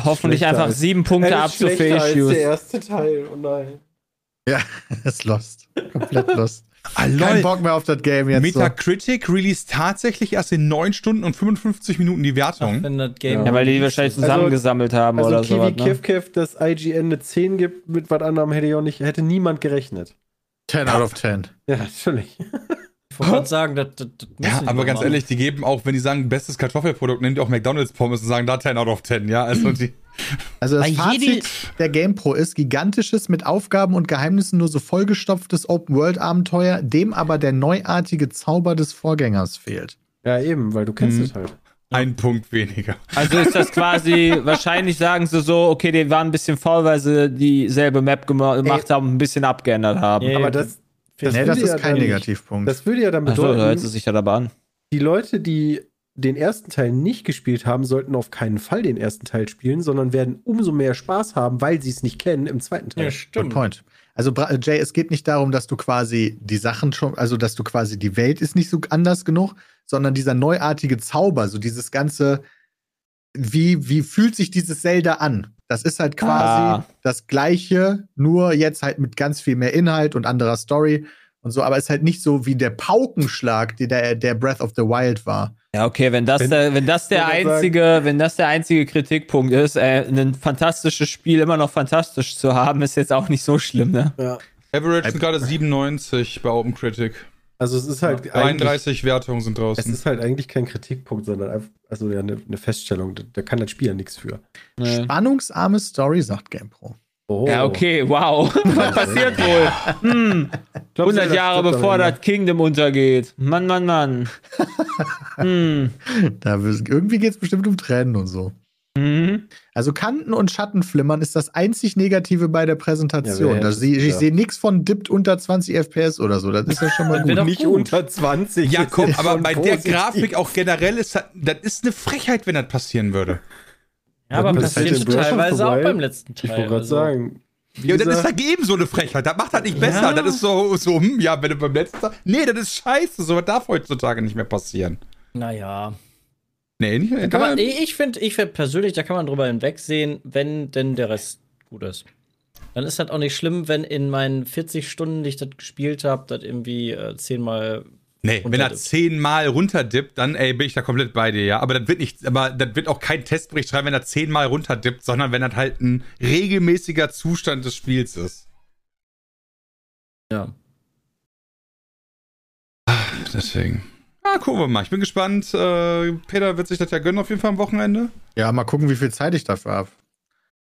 Speaker 5: Hoffentlich
Speaker 3: Schlechter
Speaker 5: einfach
Speaker 3: als-
Speaker 5: sieben Punkte ab
Speaker 3: ist
Speaker 5: zu Facius.
Speaker 3: der erste Teil. Oh nein.
Speaker 4: Ja, ist lost. Komplett lost.
Speaker 2: Ah,
Speaker 4: Kein Bock mehr auf das Game jetzt. So.
Speaker 2: Metacritic released tatsächlich erst in 9 Stunden und 55 Minuten die
Speaker 6: Ach,
Speaker 2: Wertung.
Speaker 6: wenn das Game.
Speaker 5: Ja, weil die wahrscheinlich
Speaker 3: Also-
Speaker 5: zusammengesammelt haben
Speaker 3: Also
Speaker 5: oder
Speaker 3: Kiwi
Speaker 5: sowas. Ne?
Speaker 3: Kiff Kiff, dass IGN eine 10 gibt, mit was anderem hätte ich auch nicht, hätte niemand gerechnet.
Speaker 4: 10 out of 10.
Speaker 3: Ja, natürlich.
Speaker 6: Ich wollte gerade sagen, das, das, das muss
Speaker 2: Ja, aber
Speaker 6: mal
Speaker 2: ganz
Speaker 6: machen.
Speaker 2: ehrlich, die geben auch, wenn die sagen, bestes Kartoffelprodukt, nehmen die auch McDonalds Pommes und sagen da 10 out of 10, ja? Also die,
Speaker 4: Also das
Speaker 6: Bei
Speaker 4: Fazit der GamePro ist gigantisches, mit Aufgaben und Geheimnissen nur so vollgestopftes Open-World-Abenteuer, dem aber der neuartige Zauber des Vorgängers fehlt.
Speaker 3: Ja, eben, weil du kennst
Speaker 2: Mhm.
Speaker 3: es halt.
Speaker 2: ein Punkt weniger.
Speaker 5: Also ist das quasi, wahrscheinlich sagen sie so, okay, die waren ein bisschen faul, weil sie dieselbe Map gema- gemacht haben und ein bisschen abgeändert haben.
Speaker 6: Ja,
Speaker 3: Aber das, das,
Speaker 4: nee, das ist
Speaker 3: ja
Speaker 4: kein
Speaker 3: dann-
Speaker 4: Negativpunkt.
Speaker 3: Das würde ja dann bedeuten,
Speaker 5: hört sie sich ja dabei an.
Speaker 3: die Leute, die den ersten Teil nicht gespielt haben, sollten auf keinen Fall den ersten Teil spielen, sondern werden umso mehr Spaß haben, weil sie es nicht kennen im zweiten Teil.
Speaker 6: ja,
Speaker 4: Good
Speaker 6: stimmt.
Speaker 4: point. Also äh, Jay, es geht nicht darum, dass du quasi die Sachen schon, also dass du quasi die Welt ist nicht so anders genug, sondern dieser neuartige Zauber, so dieses ganze, wie, wie fühlt sich dieses Zelda an? Das ist halt quasi
Speaker 5: Ah.
Speaker 4: das Gleiche, nur jetzt halt mit ganz viel mehr Inhalt und anderer Story und so, aber es ist halt nicht so wie der Paukenschlag, die der, der Breath of the Wild war.
Speaker 5: Ja, okay, wenn das,
Speaker 3: Wenn-
Speaker 5: der, wenn das der einzige, wenn das der einzige Kritikpunkt ist, äh, ein fantastisches Spiel immer noch fantastisch zu haben, ist jetzt auch nicht so schlimm, ne?
Speaker 3: Ja.
Speaker 2: Average sind gerade 97 bei Open Critic.
Speaker 3: Also es ist halt eigentlich,
Speaker 2: 33 Wertungen sind
Speaker 3: es
Speaker 2: draußen.
Speaker 3: ist halt eigentlich kein Kritikpunkt, sondern einfach, also ja, eine, eine Feststellung. Da, da kann das Spiel ja nichts für.
Speaker 5: Nee.
Speaker 4: Spannungsarme Story, sagt GamePro.
Speaker 3: Oh.
Speaker 5: Ja, okay, wow. Was passiert wohl? Hm,
Speaker 3: Ich glaub,
Speaker 5: 100
Speaker 3: Zelda
Speaker 5: Jahre bevor das Kingdom untergeht. Mann, Mann, Mann. Hm.
Speaker 4: Da, irgendwie geht es bestimmt um Tränen und so. Also Kanten und Schattenflimmern ist das einzig Negative bei der
Speaker 3: Ja,
Speaker 4: Präsentation.
Speaker 3: wer
Speaker 4: da
Speaker 3: hätte
Speaker 4: seh,
Speaker 3: es
Speaker 4: ich
Speaker 3: gedacht?
Speaker 4: sehe nichts von dippt unter 20 FPS oder so. Das ist ja schon mal
Speaker 6: Das
Speaker 4: gut.
Speaker 3: Nicht
Speaker 6: gut.
Speaker 3: unter 20.
Speaker 2: Ja, komm, aber bei der. Grafik auch generell ist das, das ist eine Frechheit, wenn das passieren würde.
Speaker 6: Ja, aber
Speaker 4: das halt
Speaker 6: passiert teilweise auch
Speaker 3: Wild.
Speaker 6: beim letzten Teil.
Speaker 3: Ich wollte gerade
Speaker 6: also.
Speaker 3: sagen. wie
Speaker 2: Ja, das ist
Speaker 3: gesagt,
Speaker 2: dagegen so eine Frechheit. Das macht das nicht besser.
Speaker 6: Ja.
Speaker 2: Das ist so, so, hm, ja, wenn du beim letzten Tag. Nee, das ist scheiße. So was darf heutzutage nicht mehr passieren.
Speaker 6: Naja.
Speaker 2: Nee, nicht
Speaker 6: kann man, ich finde ich find persönlich, da kann man drüber hinwegsehen, wenn denn der Rest gut ist. Dann ist das auch nicht schlimm, wenn in meinen 40 Stunden, die ich das gespielt habe, das irgendwie äh, zehnmal.
Speaker 2: Nee, wenn er zehnmal runterdippt, dann ey, bin ich da komplett bei dir, ja. Aber das wird nicht, aber das wird auch kein Testbericht schreiben, wenn er zehnmal runterdippt, sondern wenn das halt ein regelmäßiger Zustand des Spiels ist.
Speaker 6: Ja.
Speaker 2: Deswegen. Ah, gucken wir mal. Ich bin gespannt. Äh, Peter wird sich das ja gönnen auf jeden Fall am Wochenende.
Speaker 4: Ja, mal gucken, wie viel Zeit ich dafür habe.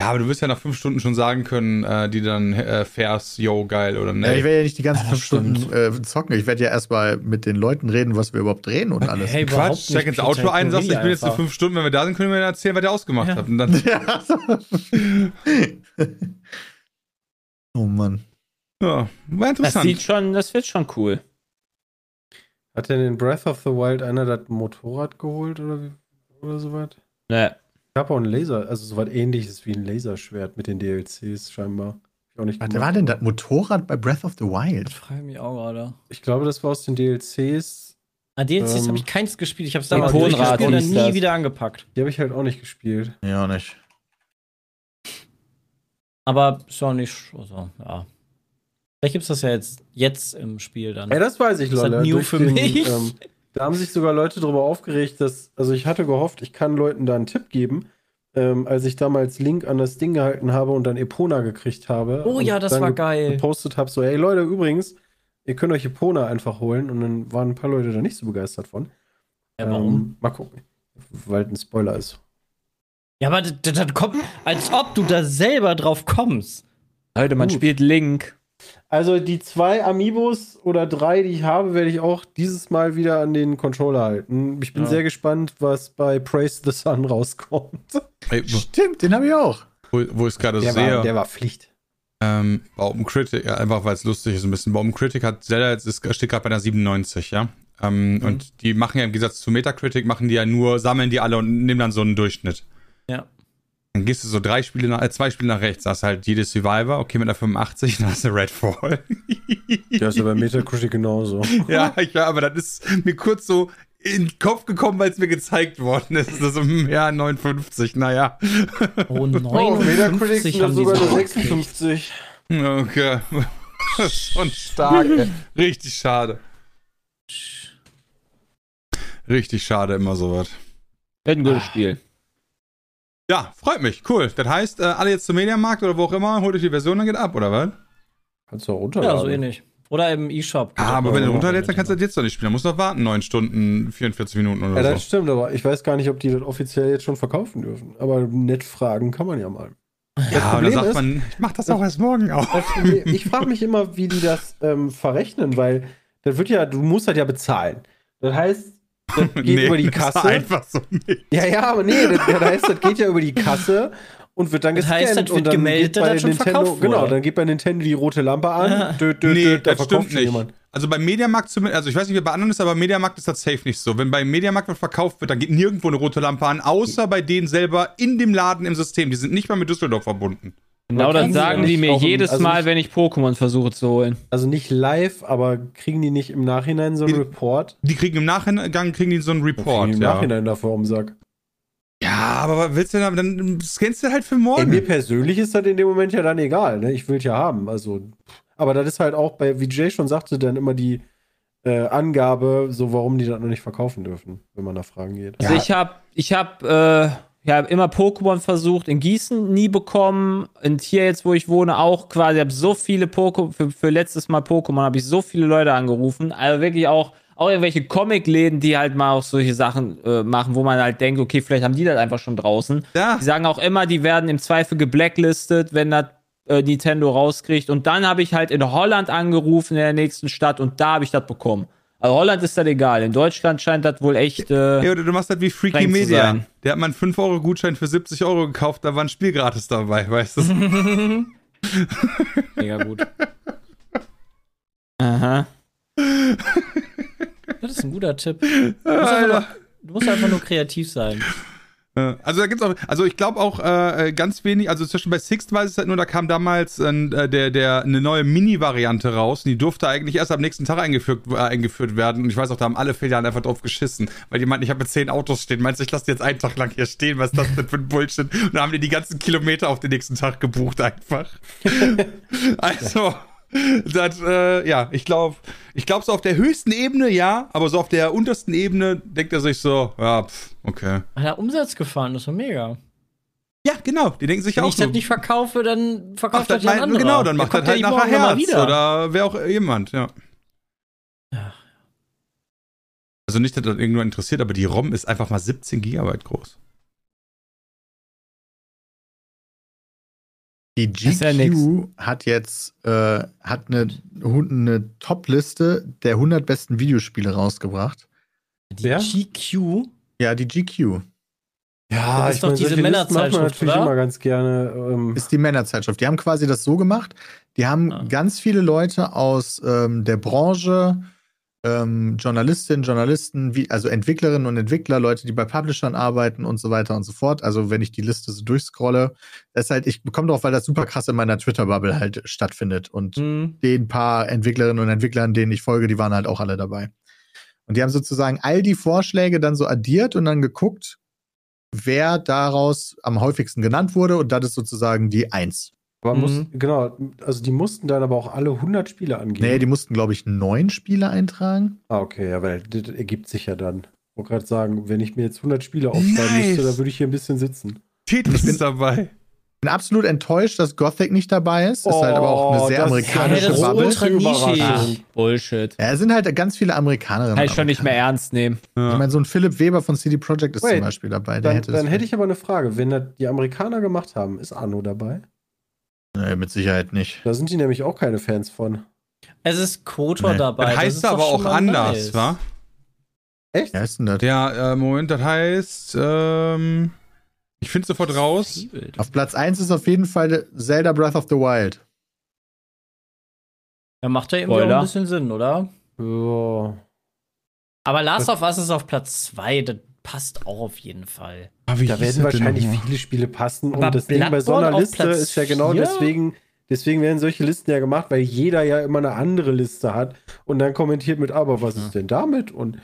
Speaker 2: Ja, aber du wirst ja nach fünf Stunden schon sagen können, äh, die dann äh, fährst, yo, geil oder
Speaker 4: Ja, ich
Speaker 2: nee.
Speaker 4: werde ja nicht die ganzen
Speaker 5: Ja,
Speaker 4: fünf
Speaker 5: stimmt.
Speaker 4: Stunden äh, zocken. Ich werde ja erstmal mit den Leuten reden, was wir überhaupt drehen und alles.
Speaker 6: Hey,
Speaker 2: Quatsch,
Speaker 6: nicht.
Speaker 2: ins Auto ein, sagst, ich bin jetzt in fünf Stunden, wenn wir da sind, können wir dir erzählen, was ihr ausgemacht
Speaker 6: Ja.
Speaker 2: habt. Und dann,
Speaker 4: Ja, oh Mann.
Speaker 2: ja, war
Speaker 5: Das
Speaker 2: interessant.
Speaker 5: sieht schon, das wird schon cool.
Speaker 3: Hat denn in Breath of the Wild einer das Motorrad geholt oder, oder sowas?
Speaker 5: Ne.
Speaker 3: Ich habe auch ein Laser, also sowas ähnliches wie ein Laserschwert mit den DLCs scheinbar. Hab Ich auch nicht
Speaker 4: Was
Speaker 3: gemacht,
Speaker 4: war denn das Motorrad bei Breath of the Wild?
Speaker 6: Das frage ich mich auch gerade.
Speaker 3: Ich glaube, das war aus den DLCs.
Speaker 6: An DLCs
Speaker 3: Ähm,
Speaker 6: habe ich keins gespielt. Ich habe es damals durchgespielt und dann nie
Speaker 5: das.
Speaker 6: wieder angepackt.
Speaker 3: Die habe ich halt auch nicht gespielt.
Speaker 4: Ja, nicht.
Speaker 6: Aber ist auch nicht. Also, ja. Vielleicht gibt es das ja jetzt, jetzt im Spiel dann.
Speaker 3: Ey, das weiß ich,
Speaker 6: Das ist
Speaker 3: Leute.
Speaker 6: halt new
Speaker 3: Durch
Speaker 6: für mich.
Speaker 3: ähm, da haben sich sogar Leute darüber aufgeregt, dass, also ich hatte gehofft, ich kann Leuten da einen Tipp geben, ähm, als ich damals Link an das Ding gehalten habe und dann Epona gekriegt habe.
Speaker 6: oh ja, das
Speaker 3: dann
Speaker 6: war
Speaker 3: ge-
Speaker 6: geil.
Speaker 3: gepostet habe, so, ey Leute, übrigens, ihr könnt euch Epona einfach holen und dann waren ein paar Leute da nicht so begeistert von.
Speaker 6: Ja, warum?
Speaker 3: Ähm, mal gucken. Weil ein Spoiler ist.
Speaker 6: Ja, aber das, das das kommt, als ob du da selber drauf kommst.
Speaker 5: Leute, man
Speaker 3: Gut.
Speaker 5: spielt Link.
Speaker 3: Also die zwei Amiibos oder drei, die ich habe, werde ich auch dieses Mal wieder an den Controller halten. Ich bin
Speaker 6: Ja.
Speaker 3: sehr gespannt, was bei Praise the Sun rauskommt.
Speaker 2: Ey, wo,
Speaker 4: Stimmt, den habe ich auch.
Speaker 2: wo, wo ich es gerade
Speaker 3: Der
Speaker 2: sehe.
Speaker 3: war, der war Pflicht.
Speaker 2: Ähm, bei Open Critic, ja, einfach weil es lustig ist ein bisschen. Bei Open Critic hat Zelda jetzt ist, steht gerade bei einer 97, ja. Ähm,
Speaker 6: Mhm.
Speaker 2: Und die machen ja im Gegensatz zu Metacritic, machen die ja nur, sammeln die alle und nehmen dann so einen Durchschnitt.
Speaker 6: Ja.
Speaker 2: Dann gehst du so drei Spiele nach, äh, zwei Spiele nach rechts, hast halt jede Survivor, okay, mit einer 85, dann hast du Redfall.
Speaker 3: Der ist ja bei Metacritic genauso.
Speaker 2: ja, ja, aber das ist mir kurz so in den Kopf gekommen, weil es mir gezeigt worden ist. Das ist so, hm, ja, 59, naja.
Speaker 6: Oh,
Speaker 3: Oh, Metacritic
Speaker 6: 59 haben
Speaker 3: sogar nur
Speaker 6: so
Speaker 3: 56.
Speaker 2: Okay. Das ist schon stark, ey. Richtig schade. Richtig schade, immer sowas.
Speaker 5: Wird ein gutes Spiel.
Speaker 2: Ja, freut mich. Cool. Das heißt, äh, alle jetzt zum Mediamarkt oder wo auch immer, holt euch die Version, dann geht ab, oder was?
Speaker 3: Kannst du auch
Speaker 6: Ja,
Speaker 3: runterladen.
Speaker 6: so ähnlich. Oder im E-Shop.
Speaker 2: Ah, aber wenn du runterlädst, dann kannst du das jetzt doch nicht spielen. Dann musst du noch warten, 9 Stunden, 44 Minuten oder
Speaker 3: Ja,
Speaker 2: so.
Speaker 3: das stimmt, aber ich weiß gar nicht, ob die das offiziell jetzt schon verkaufen dürfen. Aber nett fragen kann man ja mal.
Speaker 2: Ja, und dann
Speaker 3: Problem
Speaker 2: sagt
Speaker 3: ist-
Speaker 2: man, ich mach das auch erst morgen auf.
Speaker 3: Das- ich frage mich immer, wie die das ähm, verrechnen, weil das wird ja, du musst das ja bezahlen. Das heißt, das geht über die
Speaker 2: das war
Speaker 3: Kasse.
Speaker 2: einfach so nicht.
Speaker 3: Ja, ja, aber nee, das, das heißt, das geht ja über die Kasse und wird dann
Speaker 6: Das
Speaker 3: gescannt.
Speaker 6: heißt, das wird
Speaker 3: und dann
Speaker 6: gemeldet, dass das schon
Speaker 3: Nintendo,
Speaker 6: verkauft wurde.
Speaker 3: Genau, dann geht bei Nintendo die rote Lampe an.
Speaker 6: Ja.
Speaker 3: Dö, dö,
Speaker 2: Nee,
Speaker 3: dö, da
Speaker 2: das
Speaker 3: verkauft
Speaker 2: stimmt nicht.
Speaker 3: jemand.
Speaker 2: Also beim Mediamarkt zumindest, also ich weiß nicht, wie bei anderen ist, aber beim Mediamarkt ist das safe nicht so. Wenn beim Mediamarkt was verkauft wird, dann geht nirgendwo eine rote Lampe an, außer bei denen selber in dem Laden im System. Die sind nicht mal mit Düsseldorf verbunden.
Speaker 5: Genau das sagen
Speaker 3: ja
Speaker 5: die mir
Speaker 3: auch im-
Speaker 5: jedes
Speaker 3: also
Speaker 5: Mal, wenn ich Pokémon versuche zu holen.
Speaker 3: Also nicht live, aber kriegen die nicht im Nachhinein so einen
Speaker 2: Die-
Speaker 3: Report?
Speaker 2: Die kriegen im Nachgang kriegen die so einen Report.
Speaker 3: Kriegen Im
Speaker 2: Ja.
Speaker 3: Nachhinein dafür um Sack.
Speaker 2: ja, aber was willst du denn, dann scannst du halt für
Speaker 3: Ey,
Speaker 2: morgen.
Speaker 3: mir persönlich ist das in dem Moment ja dann egal, ne? Ich will es ja haben. Also, aber das ist halt auch bei, wie Jay schon sagte, dann immer die äh, Angabe, so warum die das noch nicht verkaufen dürfen, wenn man nach Fragen geht.
Speaker 5: Also ich habe ich hab, äh, ja, immer Pokémon versucht, in Gießen nie bekommen. Und hier jetzt, wo ich wohne, auch quasi. Ich habe so viele Pokémon, für, für letztes Mal Pokémon habe ich so viele Leute angerufen. Also wirklich auch, auch irgendwelche Comicläden, die halt mal auch solche Sachen äh, machen, wo man halt denkt, okay, vielleicht haben die das einfach schon draußen.
Speaker 2: Ja.
Speaker 5: Die sagen auch immer, die werden im Zweifel geblacklistet, wenn das äh, Nintendo rauskriegt. Und dann habe ich halt in Holland angerufen, in der nächsten Stadt, und da habe ich das bekommen. Also Holland ist das egal. In Deutschland scheint das wohl echt. Äh,
Speaker 2: Ja, oder du machst das wie Freaky Media. Der hat mal einen 5-Euro-Gutschein für 70 Euro gekauft, da war ein Spiel gratis dabei, weißt du?
Speaker 5: Mega gut. Aha.
Speaker 6: Das ist ein guter Tipp. Du musst, einfach, du musst einfach nur kreativ sein.
Speaker 2: Also da gibt's auch, also ich glaube auch äh, ganz wenig, also zwischen bei Sixt weiß ich halt nur, da kam damals äh, der, der, eine neue Mini-Variante raus und die durfte eigentlich erst am nächsten Tag eingeführt, äh, eingeführt werden und ich weiß auch, da haben alle Filialen einfach drauf geschissen, weil die meinten, ich habe jetzt zehn Autos stehen, meinst du, ich lasse die jetzt einen Tag lang hier stehen, was ist das denn für ein Bullshit? Und dann haben die die ganzen Kilometer auf den nächsten Tag gebucht einfach. also, das, äh, ja, ich glaube, ich glaube so auf der höchsten Ebene, ja, aber so auf der untersten Ebene denkt er sich so, ja, pff, okay.
Speaker 6: Hat er Umsatz gefahren, das war mega.
Speaker 2: Ja, genau, die denken sich
Speaker 6: Wenn
Speaker 2: auch
Speaker 6: ich
Speaker 2: so.
Speaker 6: das nicht verkaufe, dann verkauft
Speaker 2: das
Speaker 6: ein
Speaker 2: mein, genau, dann macht das halt nachher Herz oder wer auch jemand, ja.
Speaker 6: Ja.
Speaker 2: Also nicht, dass das irgendwo interessiert, aber die ROM ist einfach mal 17 Gigabyte groß.
Speaker 4: Die
Speaker 5: ist ja.
Speaker 4: GQ hat jetzt äh, hat eine, eine Top-Liste der 100 besten Videospiele rausgebracht.
Speaker 6: Die
Speaker 3: Wer?
Speaker 6: GQ.
Speaker 4: Ja, die GQ
Speaker 3: Ja,
Speaker 6: Das ist doch diese
Speaker 3: solche Listen macht man
Speaker 6: Männerzeitschrift,
Speaker 3: natürlich
Speaker 6: oder?
Speaker 3: immer ganz gerne. Ähm,
Speaker 4: ist die Männerzeitschrift. Die haben quasi das so gemacht. Die haben
Speaker 6: Ah.
Speaker 4: ganz viele Leute aus ähm, der Branche, ähm, Journalistinnen, Journalisten, wie, also Entwicklerinnen und Entwickler, Leute, die bei Publishern arbeiten und so weiter und so fort. Also wenn ich die Liste so durchscrolle, das ist halt, ich bekomme drauf, weil das super krass in meiner Twitter-Bubble halt stattfindet. Und
Speaker 6: Hm.
Speaker 4: den paar Entwicklerinnen und Entwicklern, denen ich folge, die waren halt auch alle dabei. Und die haben sozusagen all die Vorschläge dann so addiert und dann geguckt, wer daraus am häufigsten genannt wurde. Und das ist sozusagen die Eins.
Speaker 3: Aber muss,
Speaker 6: Mhm.
Speaker 3: genau, also die mussten dann aber auch alle 100 Spiele angeben.
Speaker 4: Nee, die mussten, glaube ich, neun Spiele eintragen.
Speaker 3: ah, okay, ja, weil das ergibt sich ja dann. Ich wollte gerade sagen, wenn ich mir jetzt 100 Spiele aufschreiben
Speaker 2: Nice.
Speaker 3: müsste, dann würde ich hier ein bisschen sitzen.
Speaker 2: Tetris ist dabei.
Speaker 4: Bin absolut enttäuscht, dass Gothic nicht dabei ist. Ist halt aber auch eine
Speaker 3: Oh,
Speaker 4: sehr amerikanische
Speaker 6: ja das
Speaker 4: Bubble.
Speaker 6: ultra nischig.
Speaker 5: Ach, Bullshit.
Speaker 4: Ja, es sind halt ganz viele Amerikanerinnen.
Speaker 5: Kann ich schon nicht mehr ernst nehmen.
Speaker 4: Ich meine, so ein Philipp Weber von CD Projekt ist
Speaker 3: Wait,
Speaker 4: zum Beispiel dabei. Der
Speaker 3: Dann,
Speaker 4: hätte
Speaker 3: dann hätte ich aber eine Frage. Wenn das die Amerikaner gemacht haben, ist Arno dabei?
Speaker 4: Nee, mit Sicherheit nicht.
Speaker 3: Da sind die nämlich auch keine Fans von.
Speaker 6: Es ist Kotor
Speaker 4: Nee.
Speaker 6: dabei.
Speaker 2: Das heißt
Speaker 6: ist
Speaker 2: aber auch anders,
Speaker 6: nice.
Speaker 2: wa?
Speaker 3: Echt?
Speaker 4: Wer ist denn das?
Speaker 2: Ja, äh, Moment, das heißt, ähm, ich finde sofort raus.
Speaker 4: Auf Platz 1 ist auf jeden Fall Zelda Breath of the Wild.
Speaker 6: Ja, macht ja irgendwie auch
Speaker 5: Spoiler.
Speaker 6: ein bisschen Sinn, oder?
Speaker 3: Ja.
Speaker 6: Aber Last of Us ist auf Platz 2. Passt auch auf jeden Fall.
Speaker 2: Ah, wie
Speaker 3: Da werden wahrscheinlich viele Spiele passen.
Speaker 6: Aber
Speaker 3: und das Ding bei so einer
Speaker 6: Bloodborne auf
Speaker 3: Liste
Speaker 6: Platz
Speaker 3: ist ja genau
Speaker 6: vier?
Speaker 3: deswegen, deswegen werden solche Listen ja gemacht, weil jeder ja immer eine andere Liste hat und dann kommentiert mit, aber was ist denn damit? Und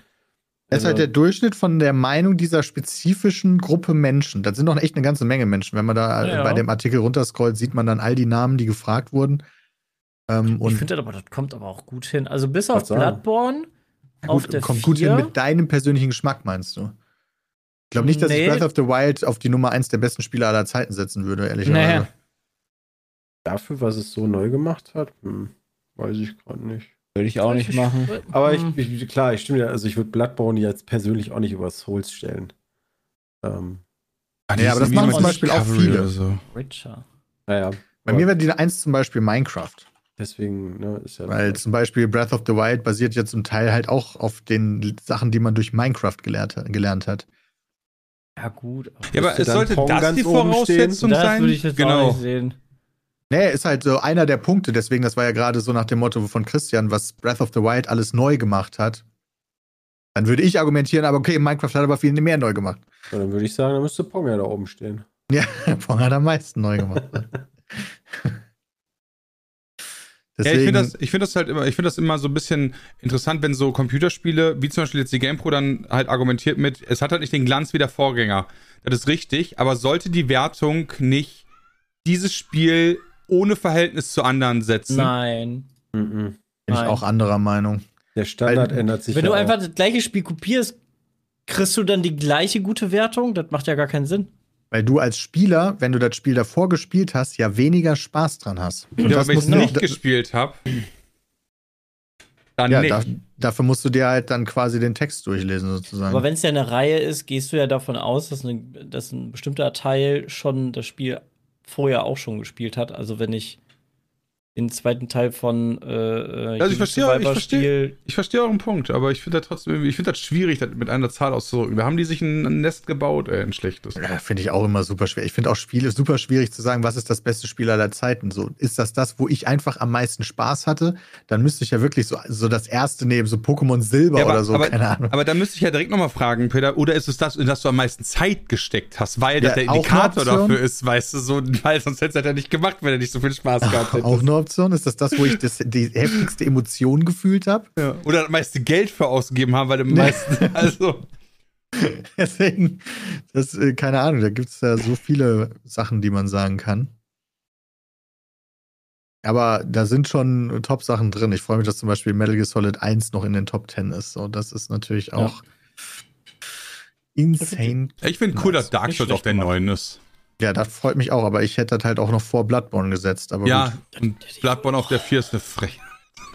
Speaker 4: Das ist halt
Speaker 3: Also-
Speaker 4: der Durchschnitt von der Meinung dieser spezifischen Gruppe Menschen. Das sind doch echt eine ganze Menge Menschen. Wenn man da äh,
Speaker 6: Ja.
Speaker 4: bei dem Artikel runterscrollt, sieht man dann all die Namen, die gefragt wurden. Ähm,
Speaker 6: ich finde das aber, das kommt aber auch gut hin. Also bis auf. Bloodborne, auf
Speaker 4: gut,
Speaker 6: der
Speaker 4: kommt gut hin
Speaker 6: vier-
Speaker 4: mit deinem persönlichen Geschmack, meinst du? Ich glaube nicht, dass
Speaker 6: Nee.
Speaker 4: ich Breath of the Wild auf die Nummer 1 der besten Spiele aller Zeiten setzen würde, ehrlicherweise.
Speaker 5: Naja.
Speaker 3: dafür, was es so neu gemacht hat, hm, weiß ich gerade nicht.
Speaker 5: Würde ich auch nicht machen.
Speaker 3: Aber ich, ich, klar, ich stimme dir, also ich würde Bloodborne jetzt persönlich auch nicht über Souls stellen. Ähm,
Speaker 2: Ah,
Speaker 4: Ja, aber das machen zum Beispiel auch viele.
Speaker 2: So.
Speaker 6: Witcher.
Speaker 3: naja,
Speaker 4: Bei mir wäre die eins zum Beispiel Minecraft.
Speaker 3: deswegen, ne, ist ja.
Speaker 4: Weil zum Beispiel Breath of the Wild basiert ja zum Teil halt auch auf den Sachen, die man durch Minecraft gelernt, gelernt hat.
Speaker 6: Ja, gut.
Speaker 2: Ja, aber es sollte
Speaker 3: Pong
Speaker 2: das die Voraussetzung
Speaker 6: das
Speaker 2: sein?
Speaker 6: würde ich jetzt auch
Speaker 2: genau.
Speaker 6: nicht sehen.
Speaker 4: Nee, ist halt so einer der Punkte. Deswegen, das war ja gerade so nach dem Motto von Christian, was Breath of the Wild alles neu gemacht hat. Dann würde ich argumentieren, aber okay, Minecraft hat aber viel mehr neu gemacht.
Speaker 3: Ja, dann würde ich sagen, dann müsste Pong ja da oben stehen.
Speaker 4: Ja, Pong hat am meisten neu gemacht.
Speaker 2: Ja, ich finde das, ich finde das halt immer, ich finde das immer so ein bisschen interessant, wenn so Computerspiele, wie zum Beispiel jetzt die GamePro, dann halt argumentiert mit, es hat halt nicht den Glanz wie der Vorgänger. Das ist richtig, aber sollte die Wertung nicht dieses Spiel ohne Verhältnis zu anderen setzen?
Speaker 6: Nein.
Speaker 3: Mhm.
Speaker 4: bin ich
Speaker 6: Nein.
Speaker 4: auch anderer Meinung.
Speaker 3: Der Standard
Speaker 4: Weil-
Speaker 3: ändert sich.
Speaker 6: Wenn
Speaker 3: ja
Speaker 6: du
Speaker 3: auch.
Speaker 6: einfach das gleiche Spiel kopierst, kriegst du dann die gleiche gute Wertung? Das macht ja gar keinen Sinn.
Speaker 4: Weil du als Spieler, wenn du das Spiel davor gespielt hast, ja weniger Spaß dran hast. Und
Speaker 2: Ja, wenn ich es nicht
Speaker 4: da-
Speaker 2: gespielt habe, dann
Speaker 4: ja,
Speaker 2: nicht.
Speaker 4: da, dafür musst du dir halt dann quasi den Text durchlesen, sozusagen.
Speaker 6: Aber wenn es ja eine Reihe ist, gehst du ja davon aus, dass, eine, dass ein bestimmter Teil schon das Spiel vorher auch schon gespielt hat. Also wenn ich den zweiten Teil von äh, äh,
Speaker 2: Also ich verstehe- ich verstehe- Ich verstehe euren Punkt, aber ich finde das trotzdem ich finde das schwierig, das mit einer Zahl auszudrücken. Da haben die sich ein, ein Nest gebaut, ey, ein schlechtes.
Speaker 4: Ja, finde ich auch immer super schwer. Ich finde auch Spiele super schwierig zu sagen, was ist das beste Spiel aller Zeiten. So, ist das das, wo ich einfach am meisten Spaß hatte? Dann müsste ich ja wirklich so, so das erste nehmen, so Pokémon Silber
Speaker 2: Ja, aber-
Speaker 4: oder so,
Speaker 2: aber-
Speaker 4: keine Ahnung.
Speaker 2: Aber da müsste ich ja direkt nochmal fragen, Peter, oder ist es das, in das du am meisten Zeit gesteckt hast, weil
Speaker 4: Ja,
Speaker 2: das der Indikator dafür ist, weißt du, so, weil sonst hätte es ja nicht gemacht, wenn er nicht so viel Spaß gehabt hätte.
Speaker 4: Auch eine Option. Ist das das, wo ich das, die heftigste Emotion gefühlt habe?
Speaker 2: Ja. Oder das meiste Geld für ausgegeben haben, weil am meisten, also.
Speaker 4: Deswegen, das, äh, keine Ahnung, da gibt es ja so viele Sachen, die man sagen kann. Aber da sind schon Top-Sachen drin. Ich freue mich, dass zum Beispiel Metal Gear Solid 1 noch in den Top 10 ist. So, das ist natürlich auch insane.
Speaker 2: Ich finde cool, dass Dark Souls auf der
Speaker 6: gemacht.
Speaker 2: 9 ist.
Speaker 4: Ja, das freut mich auch, aber ich hätte das halt auch noch vor Bloodborne gesetzt. Aber
Speaker 2: Ja,
Speaker 4: gut.
Speaker 2: und Bloodborne auf der 4 ist eine Frechheit.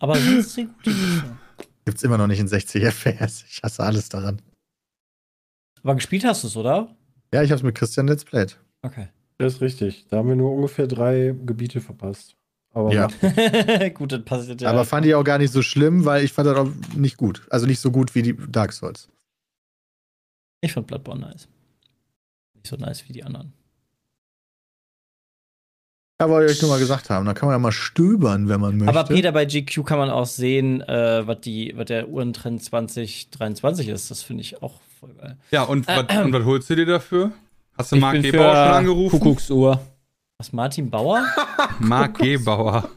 Speaker 6: Aber das ist eine gute Sache.
Speaker 4: Gibt's immer noch nicht in 60 FPS. Ich hasse alles daran.
Speaker 6: Aber gespielt hast du es, oder?
Speaker 4: Ja, ich hab's mit Christian Let's Played.
Speaker 6: Okay.
Speaker 3: Das ist richtig. Da haben wir nur ungefähr drei Gebiete verpasst. Aber
Speaker 4: Ja.
Speaker 6: Gut, das passiert ja.
Speaker 4: Aber fand ich auch gar nicht so schlimm, weil ich fand das auch nicht gut. Also nicht so gut wie die Dark Souls.
Speaker 6: ich fand Bloodborne nice. Nicht so nice wie die anderen.
Speaker 4: Ja, wollte ich euch nur mal gesagt haben. Da kann man ja mal stöbern, wenn man möchte.
Speaker 6: Aber Peter, bei GQ kann man auch sehen, äh, was die, was der Uhrentrend 2023 ist. Das finde ich auch voll geil.
Speaker 2: Ja, und, was, und was holst du dir dafür? Hast du
Speaker 5: Ich
Speaker 2: Marc
Speaker 5: bin
Speaker 2: Gebauer schon angerufen?
Speaker 5: Kuckucksuhr.
Speaker 6: Was, Martin Bauer?
Speaker 2: Marc Gebauer.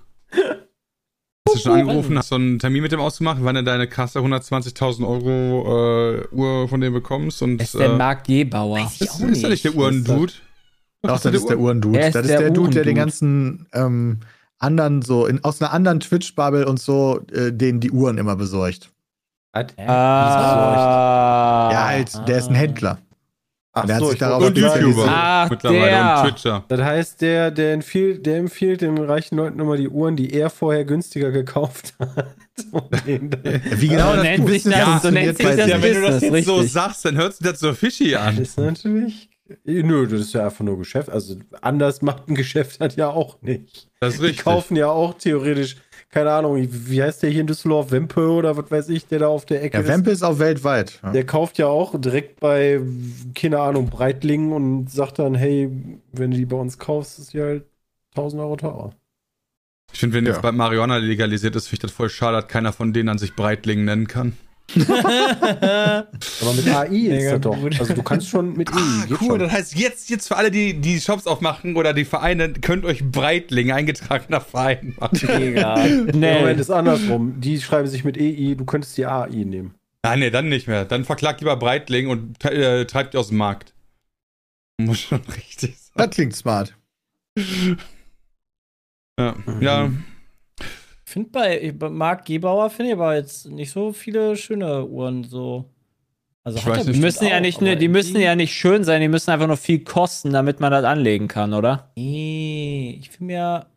Speaker 2: Hast du schon angerufen, hast du einen Termin mit dem ausgemacht, wann du deine Kasse 120.000 Euro äh, Uhr von dem bekommst? Und,
Speaker 5: ist der
Speaker 2: äh,
Speaker 5: Marc Gebauer?
Speaker 6: Weiß ich
Speaker 2: ist,
Speaker 6: auch
Speaker 2: ist ja nicht der
Speaker 6: nicht.
Speaker 2: Uhrendude.
Speaker 4: Doch, das ist der Uhrendude.
Speaker 5: Er
Speaker 4: Das ist
Speaker 5: der
Speaker 4: der Dude, der den ganzen ähm, anderen so, in, aus einer anderen Twitch-Bubble und so, äh, denen die Uhren immer besorgt.
Speaker 5: Ah.
Speaker 4: ja, halt, der ist ein. Händler.
Speaker 3: Ach
Speaker 4: hat
Speaker 3: so,
Speaker 4: sich
Speaker 3: ich
Speaker 4: darauf
Speaker 2: Und. YouTuber
Speaker 5: Ach,
Speaker 2: mittlerweile
Speaker 5: der.
Speaker 2: und Twitcher.
Speaker 3: Das heißt, der, der, empfiehlt, der empfiehlt den reichen Leuten immer die Uhren, die er vorher günstiger gekauft hat. Und
Speaker 4: Wie genau
Speaker 5: So
Speaker 4: das
Speaker 5: nennt sich das- so nennt sich das
Speaker 2: Ja, wenn du das jetzt so
Speaker 5: richtig.
Speaker 2: sagst, dann hört sich das so fishy
Speaker 3: Das
Speaker 2: an.
Speaker 3: ist natürlich. Nö, das ist ja einfach nur Geschäft. Also anders macht ein Geschäft halt ja auch nicht.
Speaker 2: Das ist
Speaker 3: Die
Speaker 2: richtig.
Speaker 3: kaufen ja auch theoretisch, keine Ahnung, wie heißt der hier in Düsseldorf, Wempe oder was weiß ich, der da auf der Ecke
Speaker 4: Ja,
Speaker 3: ist.
Speaker 4: Wempe ist auch weltweit. Ja.
Speaker 3: Der kauft ja auch direkt bei, keine Ahnung, Breitlingen und sagt dann, hey, wenn du die bei uns kaufst, ist die halt 1000 Euro teurer.
Speaker 2: Ich finde, wenn
Speaker 4: Ja.
Speaker 2: jetzt bald Marihuana legalisiert ist, finde ich das voll schade, dass keiner von denen an sich Breitling nennen kann.
Speaker 3: Aber mit AI ist das doch.
Speaker 6: gut.
Speaker 3: Also du kannst schon mit AI.
Speaker 2: Ah, cool.
Speaker 3: schon.
Speaker 2: Das heißt, jetzt, jetzt für alle, die die Shops aufmachen oder die Vereine, könnt euch Breitling, eingetragener Verein machen.
Speaker 6: Mega.
Speaker 3: Der Moment
Speaker 5: Nee.
Speaker 3: ist andersrum. Die schreiben sich mit EI, du könntest die AI nehmen.
Speaker 2: Ah, nee, dann nicht mehr. Dann verklagt lieber Breitling und äh, treibt die aus dem Markt. Muss schon richtig sein.
Speaker 4: Das klingt smart.
Speaker 2: Ja.
Speaker 3: Mhm.
Speaker 2: ja.
Speaker 6: Ich finde bei, Marc Gebauer finde ich aber jetzt nicht so viele schöne Uhren so. Also er
Speaker 2: nicht.
Speaker 5: Die müssen ja
Speaker 6: auch,
Speaker 5: nicht,
Speaker 6: aber
Speaker 5: ne, die müssen ja nicht schön sein, die müssen einfach nur viel kosten, damit man das anlegen kann, oder?
Speaker 6: Nee, ich finde mir.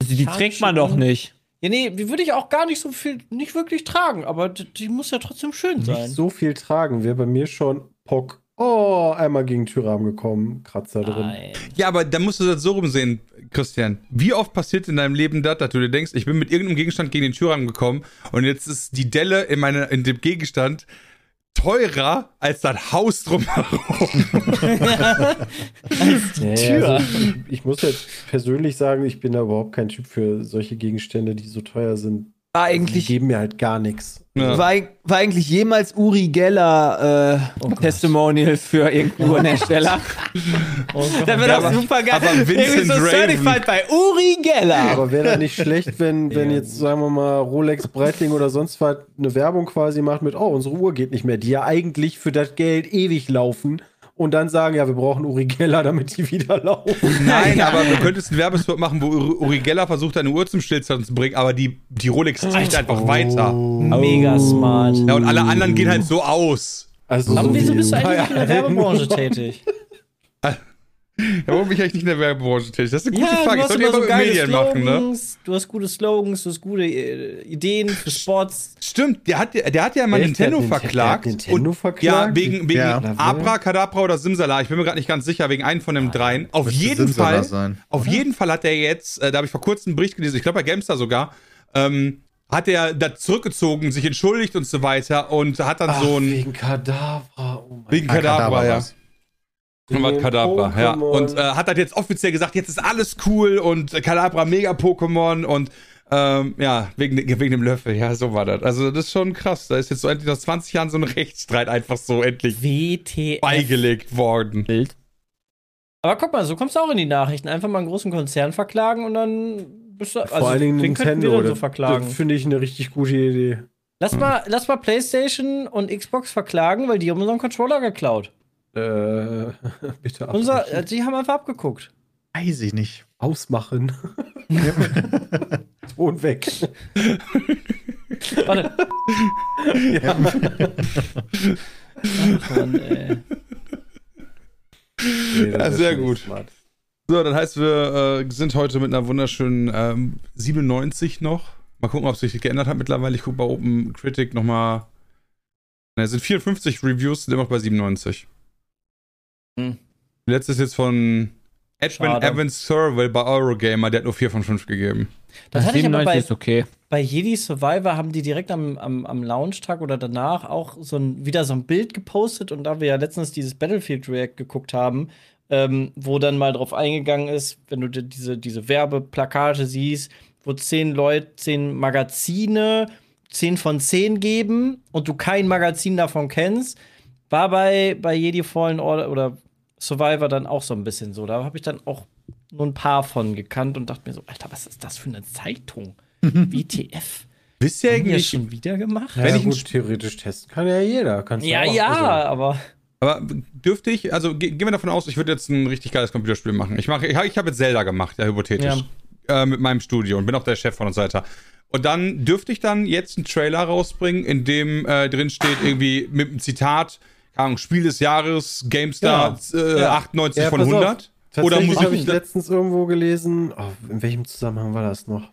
Speaker 5: Also die trägt man doch nicht.
Speaker 6: Ja, nee, die würde ich auch gar nicht so viel, nicht wirklich tragen, aber die, die muss ja trotzdem schön sein.
Speaker 3: Nicht so viel tragen. Wäre bei mir schon Pock. Oh, einmal gegen den Türrahmen gekommen. Kratzer drin.
Speaker 6: Nein.
Speaker 2: Ja, aber da musst du das so rumsehen, Christian. Wie oft passiert in deinem Leben das, dass du dir denkst, ich bin mit irgendeinem Gegenstand gegen den Türrahmen gekommen und jetzt ist die Delle in, meine, in dem Gegenstand teurer als das Haus drumherum.
Speaker 3: Nee,
Speaker 6: Tür.
Speaker 3: Also, ich, ich muss jetzt persönlich sagen, ich bin da überhaupt kein Typ für solche Gegenstände, die so teuer sind.
Speaker 7: War
Speaker 3: Die
Speaker 7: eigentlich,
Speaker 3: geben mir halt gar nichts.
Speaker 2: Ja.
Speaker 7: war, war eigentlich jemals Uri Geller äh, Testimonial für irgendeinen Uhrenhersteller?
Speaker 6: Oh.
Speaker 7: Das wäre doch
Speaker 2: aber-
Speaker 7: super geil.
Speaker 2: aber Vincent
Speaker 7: so. Certified bei Uri Geller.
Speaker 3: Aber wäre da nicht schlecht, wenn, wenn jetzt, sagen wir mal, Rolex, Breitling oder sonst was eine Werbung quasi macht mit, oh, unsere Uhr geht nicht mehr, die ja eigentlich für das Geld ewig laufen und dann sagen, ja, wir brauchen Uri Geller, damit die wieder laufen.
Speaker 2: Nein, aber du könntest einen Werbespot machen, wo Uri Geller versucht, eine Uhr zum Stillstand zu bringen, aber die, die Rolex zieht einfach weiter.
Speaker 6: Mega smart.
Speaker 2: Ja, und alle anderen gehen halt so aus.
Speaker 3: Also
Speaker 6: Aber
Speaker 3: so
Speaker 6: wieso
Speaker 3: wie
Speaker 6: bist du eigentlich in der. Werbebranche tätig?
Speaker 2: Ja, warum bin ich eigentlich nicht in der Werbebranche tätig? Das ist eine gute
Speaker 6: Ja,
Speaker 2: Frage.
Speaker 6: du
Speaker 2: Ich
Speaker 6: hast
Speaker 2: sollte
Speaker 6: immer so
Speaker 2: Medien machen, ne?
Speaker 6: Slogans, du hast gute Slogans, du hast gute äh, Ideen für Sports.
Speaker 2: Stimmt, der hat, der hat ja mal Nintendo
Speaker 3: Ninte-
Speaker 2: verklagt.
Speaker 3: der hat Nintendo
Speaker 2: und,
Speaker 3: verklagt?
Speaker 2: Ja, wegen, wegen
Speaker 4: Ja.
Speaker 2: Abracadabra oder Simsala. Ich bin mir gerade nicht ganz sicher, wegen einem von den dreien. Auf
Speaker 4: Müsste
Speaker 2: jeden
Speaker 4: Simsala
Speaker 2: Fall,
Speaker 4: sein,
Speaker 2: auf jeden Fall hat er jetzt, äh, da habe ich vor kurzem einen Bericht gelesen, ich glaube bei Gamestar sogar, ähm, hat er da zurückgezogen, sich entschuldigt und so weiter und hat dann
Speaker 3: Ach,
Speaker 2: so ein,
Speaker 3: wegen Kadavra. Oh mein
Speaker 2: wegen
Speaker 4: Ah,
Speaker 2: Kadabra,
Speaker 4: Kadabra
Speaker 2: ja.
Speaker 4: war's.
Speaker 2: Was Kadabra, ja. Und äh, hat das jetzt offiziell gesagt, jetzt ist alles cool und äh, Kadabra mega Pokémon und ähm, ja, wegen, wegen dem Löffel, ja, so war das. Also das ist schon krass. Da ist jetzt so endlich nach 20 Jahren so ein Rechtsstreit einfach so endlich
Speaker 6: WTF.
Speaker 2: beigelegt worden.
Speaker 5: Bild.
Speaker 6: Aber guck mal, so kommst du auch in die Nachrichten. Einfach mal einen großen Konzern verklagen und dann bist du. Also,
Speaker 3: Vor allen Dingen
Speaker 6: den könnten wir
Speaker 3: Nintendo.
Speaker 6: so verklagen.
Speaker 3: das finde ich eine richtig gute Idee.
Speaker 6: Lass mal, lass mal PlayStation und Xbox verklagen, weil die haben unseren Controller geklaut.
Speaker 3: Äh, bitte
Speaker 6: Unser, äh, die haben einfach abgeguckt.
Speaker 4: Weiß ich nicht.
Speaker 3: ausmachen. Ton weg.
Speaker 6: Warte.
Speaker 3: Ja.
Speaker 6: Ach, Mann, ey.
Speaker 3: Nee,
Speaker 2: Ja, sehr gut.
Speaker 3: smart.
Speaker 2: So, das heißt, wir äh, sind heute mit einer wunderschönen ähm, 97 noch. Mal gucken, ob sich geändert hat mittlerweile. Ich gucke bei Open Critic nochmal. Ne, es sind 54 Reviews, sind immer noch bei 97.
Speaker 6: Hm.
Speaker 2: Letztes jetzt von Edwin. Evans Survey bei Eurogamer, der hat nur 4 von 5 gegeben.
Speaker 6: Das hatte ich aber
Speaker 5: 97
Speaker 6: bei,
Speaker 5: ist okay.
Speaker 6: bei Jedi Survivor haben die direkt am, am, am Launchtag oder danach auch so ein, wieder so ein Bild gepostet und da wir ja letztens dieses Battlefield React geguckt haben, ähm, wo dann mal drauf eingegangen ist, wenn du dir diese, diese Werbeplakate siehst, wo zehn Leute, zehn Magazine, zehn von zehn geben und du kein Magazin davon kennst, war bei, bei Jedi Fallen Order oder Survivor dann auch so ein bisschen so. Da habe ich dann auch nur ein paar von gekannt und dachte mir so, Alter, was ist das für eine Zeitung? WTF.
Speaker 2: Wisst ihr
Speaker 6: Haben
Speaker 2: eigentlich,
Speaker 6: schon wieder gemacht?
Speaker 3: Ja,
Speaker 2: Wenn ich
Speaker 3: gut, theoretisch testen kann ja jeder. Kannst
Speaker 6: Ja,
Speaker 3: auch,
Speaker 6: ja,
Speaker 3: also-
Speaker 6: aber
Speaker 2: aber dürfte ich, also ge gehen wir davon aus, ich würde jetzt ein richtig geiles Computerspiel machen. Ich mache, ich, ich habe jetzt Zelda gemacht, ja, hypothetisch. Äh, mit meinem Studio und bin auch der Chef von uns weiter. Und dann dürfte ich dann jetzt einen Trailer rausbringen, in dem äh, drin steht, irgendwie mit einem Zitat, Ahnung, Spiel des Jahres, GameStar äh,
Speaker 3: Ja.
Speaker 2: 98
Speaker 3: Ja,
Speaker 2: von
Speaker 3: pass auf.
Speaker 2: 100. Oder muss
Speaker 3: habe
Speaker 2: ich
Speaker 3: letztens irgendwo gelesen, oh, in welchem Zusammenhang war das noch?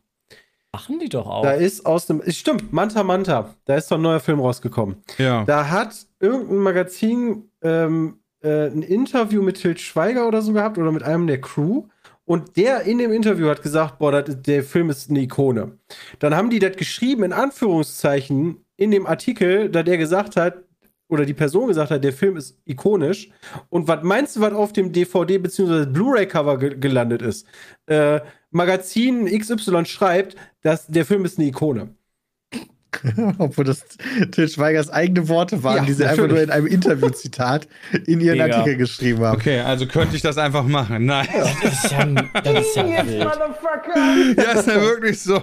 Speaker 6: machen die doch auch.
Speaker 3: Da ist aus dem, stimmt, Manta Manta, da ist doch ein neuer Film rausgekommen.
Speaker 2: Ja.
Speaker 3: Da hat irgendein Magazin ähm, äh, ein Interview mit Til Schweiger oder so gehabt oder mit einem der Crew. Und der in dem Interview hat gesagt, boah, das, ist- der Film ist eine Ikone. Dann haben die das geschrieben in Anführungszeichen in dem Artikel, da der gesagt hat, oder die Person gesagt hat, der Film ist ikonisch. Und was meinst du, was auf dem DVD bzw. Blu-ray-Cover ge gelandet ist? Äh, Magazin XY schreibt, dass der Film ist eine Ikone.
Speaker 4: Obwohl das Til Schweigers eigene Worte waren,
Speaker 3: Ja,
Speaker 4: die sie einfach
Speaker 3: natürlich.
Speaker 4: nur in einem Interview-Zitat in ihren
Speaker 6: Mega.
Speaker 4: Artikel geschrieben haben.
Speaker 2: Okay, also könnte ich das einfach machen. Nein.
Speaker 6: Das ist ja, das ist ja.
Speaker 2: Ja, ist ja wirklich so.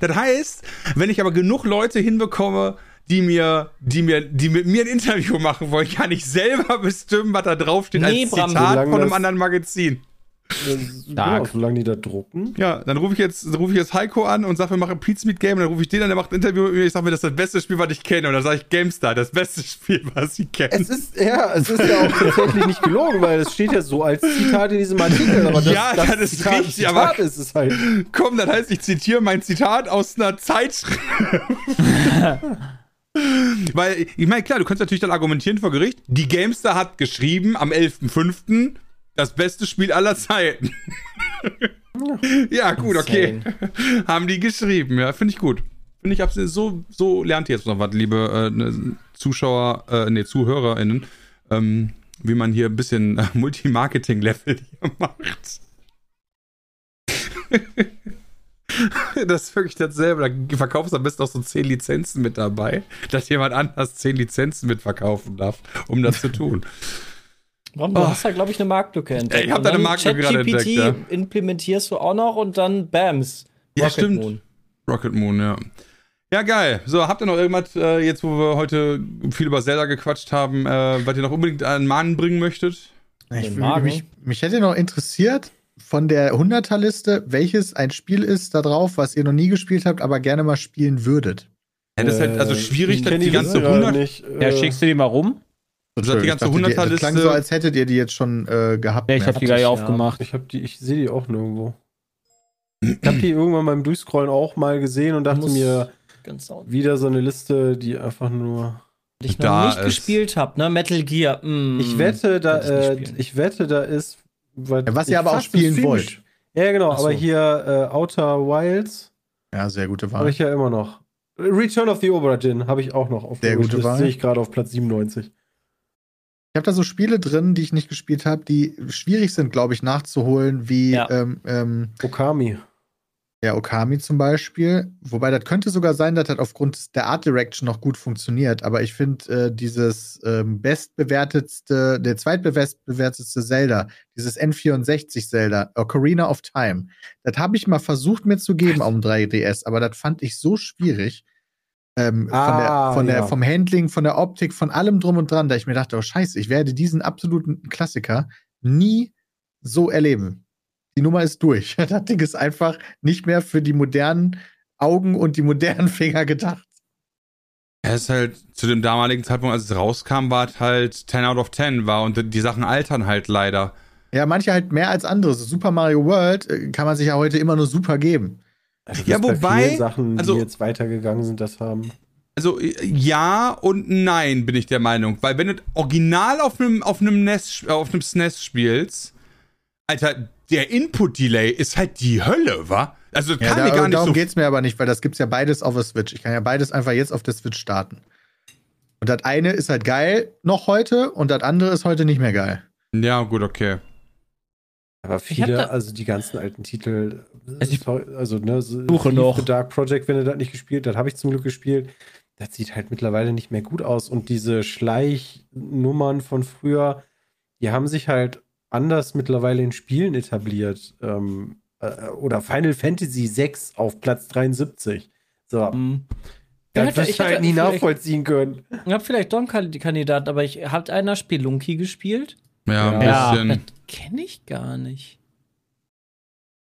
Speaker 2: Das heißt, wenn ich aber genug Leute hinbekomme, die mir, die mir, die mit mir ein Interview machen wollen, kann ich selber bestimmen, was da draufsteht
Speaker 6: Nee,
Speaker 2: als
Speaker 6: Bram,
Speaker 2: Zitat von einem
Speaker 3: das-
Speaker 2: anderen Magazin.
Speaker 3: Genau, solange die da drucken.
Speaker 2: Ja, dann rufe ich jetzt, rufe ich jetzt Heiko an und sage, wir machen Pizmeet Game. Und dann rufe ich den an, der macht ein Interview mit mir. Ich sage mir, das ist das beste Spiel, was ich kenne. Und dann sage ich GameStar, das beste Spiel, was ich kenne.
Speaker 3: Es ist, ja, es ist ja auch tatsächlich nicht gelogen, weil es steht ja so als Zitat in diesem Artikel. Aber das,
Speaker 2: Ja, das ist
Speaker 3: Zitat,
Speaker 2: richtig,
Speaker 3: Zitat
Speaker 2: aber-
Speaker 3: ist es halt.
Speaker 2: Komm, das heißt, ich zitiere mein Zitat aus einer Zeitschrift. Weil, ich meine, klar, du kannst natürlich dann argumentieren vor Gericht. Die Gamestar hat geschrieben am 11.05. das beste Spiel aller Zeiten. ja, gut, okay. Haben die geschrieben, ja, finde ich gut. Finde ich absolut, so, so lernt ihr jetzt noch was, liebe äh, ne, Zuschauer, äh, nee, ZuhörerInnen, ähm, wie man hier ein bisschen äh, Multimarketing-Level hier macht. Das ist wirklich dasselbe. Da verkaufst du am besten auch so 10 Lizenzen mit dabei, dass jemand anders 10 Lizenzen mitverkaufen darf, um das zu tun.
Speaker 6: Ron, du
Speaker 2: Oh.
Speaker 6: hast da, glaube ich, eine Marktlücke entdeckt.
Speaker 2: Ich hab
Speaker 6: Und
Speaker 2: da eine Marktlücke gerade entdeckt, ja.
Speaker 6: implementierst du auch noch und dann Bams.
Speaker 2: Ja,
Speaker 6: Rocket
Speaker 2: stimmt.
Speaker 6: Moon.
Speaker 2: Rocket Moon, ja. Ja, geil. So, habt ihr noch irgendwas, äh, jetzt wo wir heute viel über Zelda gequatscht haben, äh, was ihr noch unbedingt an Mahnen bringen möchtet?
Speaker 4: Ich, mich, mich hätte noch interessiert, von der 100er-Liste, welches ein Spiel ist da drauf, was ihr noch nie gespielt habt, aber gerne mal spielen würdet.
Speaker 2: Ja, das ist halt also
Speaker 3: Äh,
Speaker 2: schwierig, dass die ganze
Speaker 3: Liste gerade
Speaker 2: 100
Speaker 3: Nicht,
Speaker 5: Ja,
Speaker 3: äh,
Speaker 5: schickst du die mal rum?
Speaker 2: Also die
Speaker 4: Ich
Speaker 2: ganze
Speaker 4: dachte, die-
Speaker 2: 100er
Speaker 4: Das klang so, als hättet ihr die jetzt schon äh, gehabt.
Speaker 5: Nee, ich habe die gar nicht
Speaker 6: ja.
Speaker 5: aufgemacht.
Speaker 3: Ich, hab die- ich sehe die auch nirgendwo. Ich habe die irgendwann beim Durchscrollen auch mal gesehen und dachte mir, wieder so eine Liste, die einfach nur.
Speaker 6: ich
Speaker 2: Da
Speaker 6: noch nicht
Speaker 2: ist-
Speaker 6: gespielt habe, ne? Metal Gear. mm.
Speaker 3: Ich wette, da, äh, ich wette, da ist.
Speaker 4: Was ihr aber auch spielen wollt.
Speaker 3: Ja, genau,
Speaker 6: so.
Speaker 3: aber hier äh, Outer Wilds
Speaker 4: Ja, sehr gute
Speaker 3: habe
Speaker 4: Wahl.
Speaker 3: ich ja immer noch. Return of the Obra Dinn habe ich auch noch auf
Speaker 4: Sehr
Speaker 3: der
Speaker 4: gute. Wahl.
Speaker 3: Sehe ich gerade auf Platz 97.
Speaker 4: Ich habe da so Spiele drin, die ich nicht gespielt habe, die schwierig sind, glaube ich, nachzuholen, wie
Speaker 6: Ja.
Speaker 4: ähm, ähm,
Speaker 3: Okami.
Speaker 4: Ja, Okami zum Beispiel. Wobei das könnte sogar sein, dass das aufgrund der Art Direction noch gut funktioniert. Aber ich finde äh, dieses ähm, bestbewertetste, der zweitbestbewertetste Zelda, dieses N64 Zelda, Ocarina of Time, das habe ich mal versucht mir zu geben auf dem 3DS, aber das fand ich so schwierig. Ähm, von der,
Speaker 3: Ah,
Speaker 4: von der,
Speaker 3: ja.
Speaker 4: vom Handling, von der Optik, von allem drum und dran, da ich mir dachte, oh scheiße, ich werde diesen absoluten Klassiker nie so erleben. Die Nummer ist durch. Das Ding ist einfach nicht mehr für die modernen Augen und die modernen Finger gedacht.
Speaker 2: Es ist halt zu dem damaligen Zeitpunkt, als es rauskam, war es halt 10 out of 10 war und die Sachen altern halt leider.
Speaker 4: Ja, manche halt mehr als andere. So Super Mario World äh, kann man sich ja heute immer nur super geben.
Speaker 3: Also
Speaker 2: Ja, wobei,
Speaker 3: Sachen,
Speaker 2: also-
Speaker 3: die jetzt weitergegangen sind, das haben.
Speaker 2: Also äh, ja und nein bin ich der Meinung, weil wenn du original auf einem auf einem NES auf einem SNES spielst, Alter, der Input Delay ist halt die Hölle, wa? Also das
Speaker 4: Ja,
Speaker 2: kann
Speaker 4: da,
Speaker 2: mir gar nicht
Speaker 4: darum
Speaker 2: so
Speaker 4: geht's mir aber nicht, weil das gibt's ja beides auf der Switch. Ich kann ja beides einfach jetzt auf der Switch starten. Und das eine ist halt geil noch heute und das andere ist heute nicht mehr geil.
Speaker 2: Ja, gut, okay.
Speaker 3: Aber viele,
Speaker 6: da-
Speaker 3: also die ganzen alten Titel,
Speaker 5: Also ich
Speaker 3: also ne, so
Speaker 5: suche noch.
Speaker 3: The Dark Project, wenn ihr das nicht gespielt habt, habe ich zum Glück gespielt. Das sieht halt mittlerweile nicht mehr gut aus. Und diese Schleichnummern von früher, die haben sich halt anders mittlerweile in Spielen etabliert. Ähm, äh, oder Final Fantasy 6 auf Platz 73. So.
Speaker 6: Mm.
Speaker 3: Das
Speaker 6: hätte-
Speaker 3: wirst
Speaker 6: ich
Speaker 3: du halt
Speaker 6: hätte
Speaker 3: nie nachvollziehen können.
Speaker 6: Ich habe vielleicht doch einen Kandi- Kandidat, aber ich habt einer Spelunky gespielt?
Speaker 2: Ja, ein
Speaker 5: Ja.
Speaker 2: bisschen.
Speaker 6: Das kenne ich gar nicht.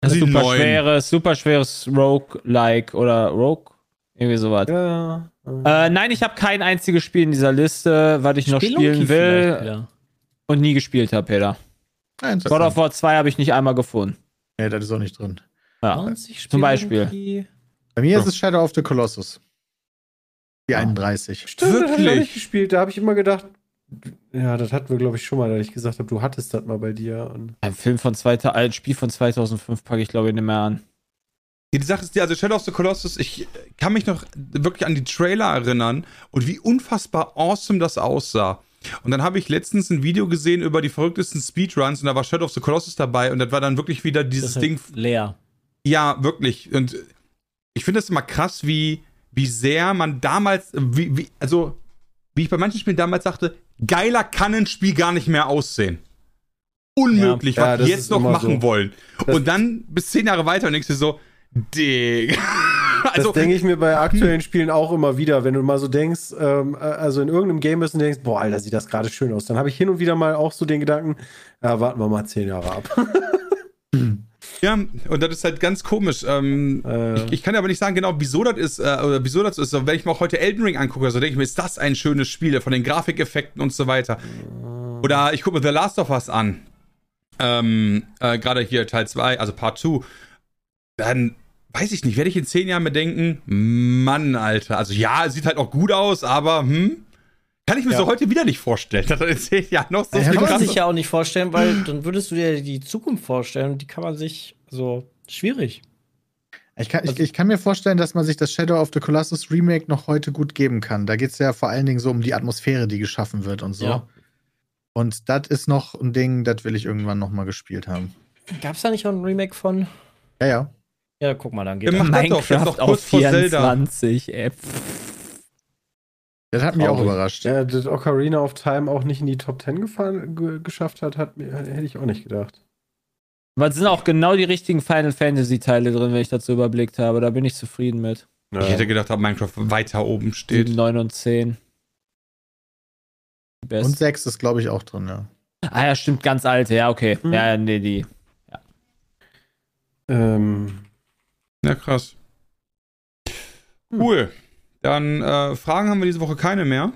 Speaker 2: Also
Speaker 5: super schweres, super schweres Rogue-like oder Rogue? Irgendwie sowas.
Speaker 3: Ja.
Speaker 5: Äh, nein, ich habe kein einziges Spiel in dieser Liste, was ich noch
Speaker 6: Spelunky
Speaker 5: spielen
Speaker 6: vielleicht
Speaker 5: will und nie gespielt habe, Peter.
Speaker 4: Ja,
Speaker 5: God of War 2 habe ich nicht einmal gefunden.
Speaker 4: Nee, das ist auch nicht drin.
Speaker 5: Ja.
Speaker 6: 20
Speaker 5: Zum Beispiel.
Speaker 4: Bei mir
Speaker 2: Ja.
Speaker 4: ist es Shadow of the Colossus. Die 31.
Speaker 3: Stimmt, das hab ich
Speaker 2: Wirklich?
Speaker 3: nicht gespielt. Da habe ich immer gedacht, ja, das hatten wir, glaube ich, schon mal, da ich gesagt habe, du hattest das mal bei dir. Und
Speaker 5: Ein Film von zweiter, ein Spiel von 2005 packe ich glaube ich nicht mehr an.
Speaker 2: Die Sache ist die, also Shadow of the Colossus, ich kann mich noch wirklich an die Trailer erinnern und wie unfassbar awesome das aussah. Und dann habe ich letztens ein Video gesehen über die verrücktesten Speedruns und da war Shadow of the Colossus dabei und das war dann wirklich wieder
Speaker 6: Das
Speaker 2: dieses
Speaker 6: halt
Speaker 2: Ding.
Speaker 6: leer.
Speaker 2: Ja, wirklich. Und ich finde das immer krass, wie, wie sehr man damals, wie, wie, also, wie ich bei manchen Spielen damals sagte, geiler kann ein Spiel gar nicht mehr aussehen. Unmöglich,
Speaker 3: Ja, ja,
Speaker 2: was
Speaker 3: das
Speaker 2: die jetzt noch machen
Speaker 3: so.
Speaker 2: wollen.
Speaker 3: Das-
Speaker 2: und dann bis zehn Jahre weiter und denkst du so, Digga. Also,
Speaker 3: das denke ich mir bei aktuellen Spielen auch immer wieder, wenn du mal so denkst, ähm, äh, also in irgendeinem Game bist und denkst, boah, Alter, sieht das gerade schön aus. Dann habe ich hin und wieder mal auch so den Gedanken, ja, warten wir mal zehn Jahre ab.
Speaker 2: Ja, und das ist halt ganz komisch. Ähm,
Speaker 3: Äh.
Speaker 2: ich, ich kann aber nicht sagen genau, wieso das ist, äh, oder wieso das ist. Aber wenn ich mir auch heute Elden Ring angucke, so denke ich mir, ist das ein schönes Spiel von den Grafikeffekten und so weiter. Oder ich gucke mir The Last of Us an. Ähm, äh, Gerade hier Teil 2, also Part 2. Dann weiß ich nicht, werde ich in zehn Jahren mir denken, Mann, Alter. Also ja, es sieht halt auch gut aus, aber hm, kann ich mir
Speaker 4: Ja.
Speaker 2: so heute wieder nicht vorstellen, dass er in zehn Jahren noch so
Speaker 4: Ja,
Speaker 6: Kann man sich ja auch nicht vorstellen, weil dann würdest du dir die Zukunft vorstellen und die kann man sich so schwierig.
Speaker 4: Ich kann, ich, ich kann mir vorstellen, dass man sich das Shadow of the Colossus Remake noch heute gut geben kann. Da geht es ja vor allen Dingen so um die Atmosphäre, die geschaffen wird und so.
Speaker 6: Ja.
Speaker 4: Und das ist noch ein Ding, das will ich irgendwann noch mal gespielt haben.
Speaker 6: Gab es da nicht auch ein Remake von?
Speaker 4: Ja, ja.
Speaker 6: Ja, guck mal, dann geht
Speaker 2: Ja,
Speaker 6: das.
Speaker 2: mach das doch, Zelda.
Speaker 5: 24, ey.
Speaker 4: Das hat mich auch
Speaker 3: Traurig.
Speaker 4: überrascht.
Speaker 3: Ja, dass Ocarina of Time auch nicht in die Top 10 gefahren, ge geschafft hat, hat mir, hätte ich auch nicht gedacht.
Speaker 5: Aber es sind auch genau die richtigen Final Fantasy Teile drin, wenn ich das so überblickt habe. Da bin ich zufrieden mit.
Speaker 2: Ich hätte gedacht, dass Minecraft weiter oben steht.
Speaker 5: 7, 9 und 10. Die
Speaker 4: Und
Speaker 5: besten.
Speaker 4: 6 ist, glaube ich, auch drin, ja.
Speaker 5: Ah ja, stimmt, ganz alte. Ja, okay.
Speaker 3: Hm.
Speaker 5: Ja, nee, die.
Speaker 3: Ähm,
Speaker 2: Ja, krass. Cool. Dann äh, Fragen haben wir diese Woche keine mehr.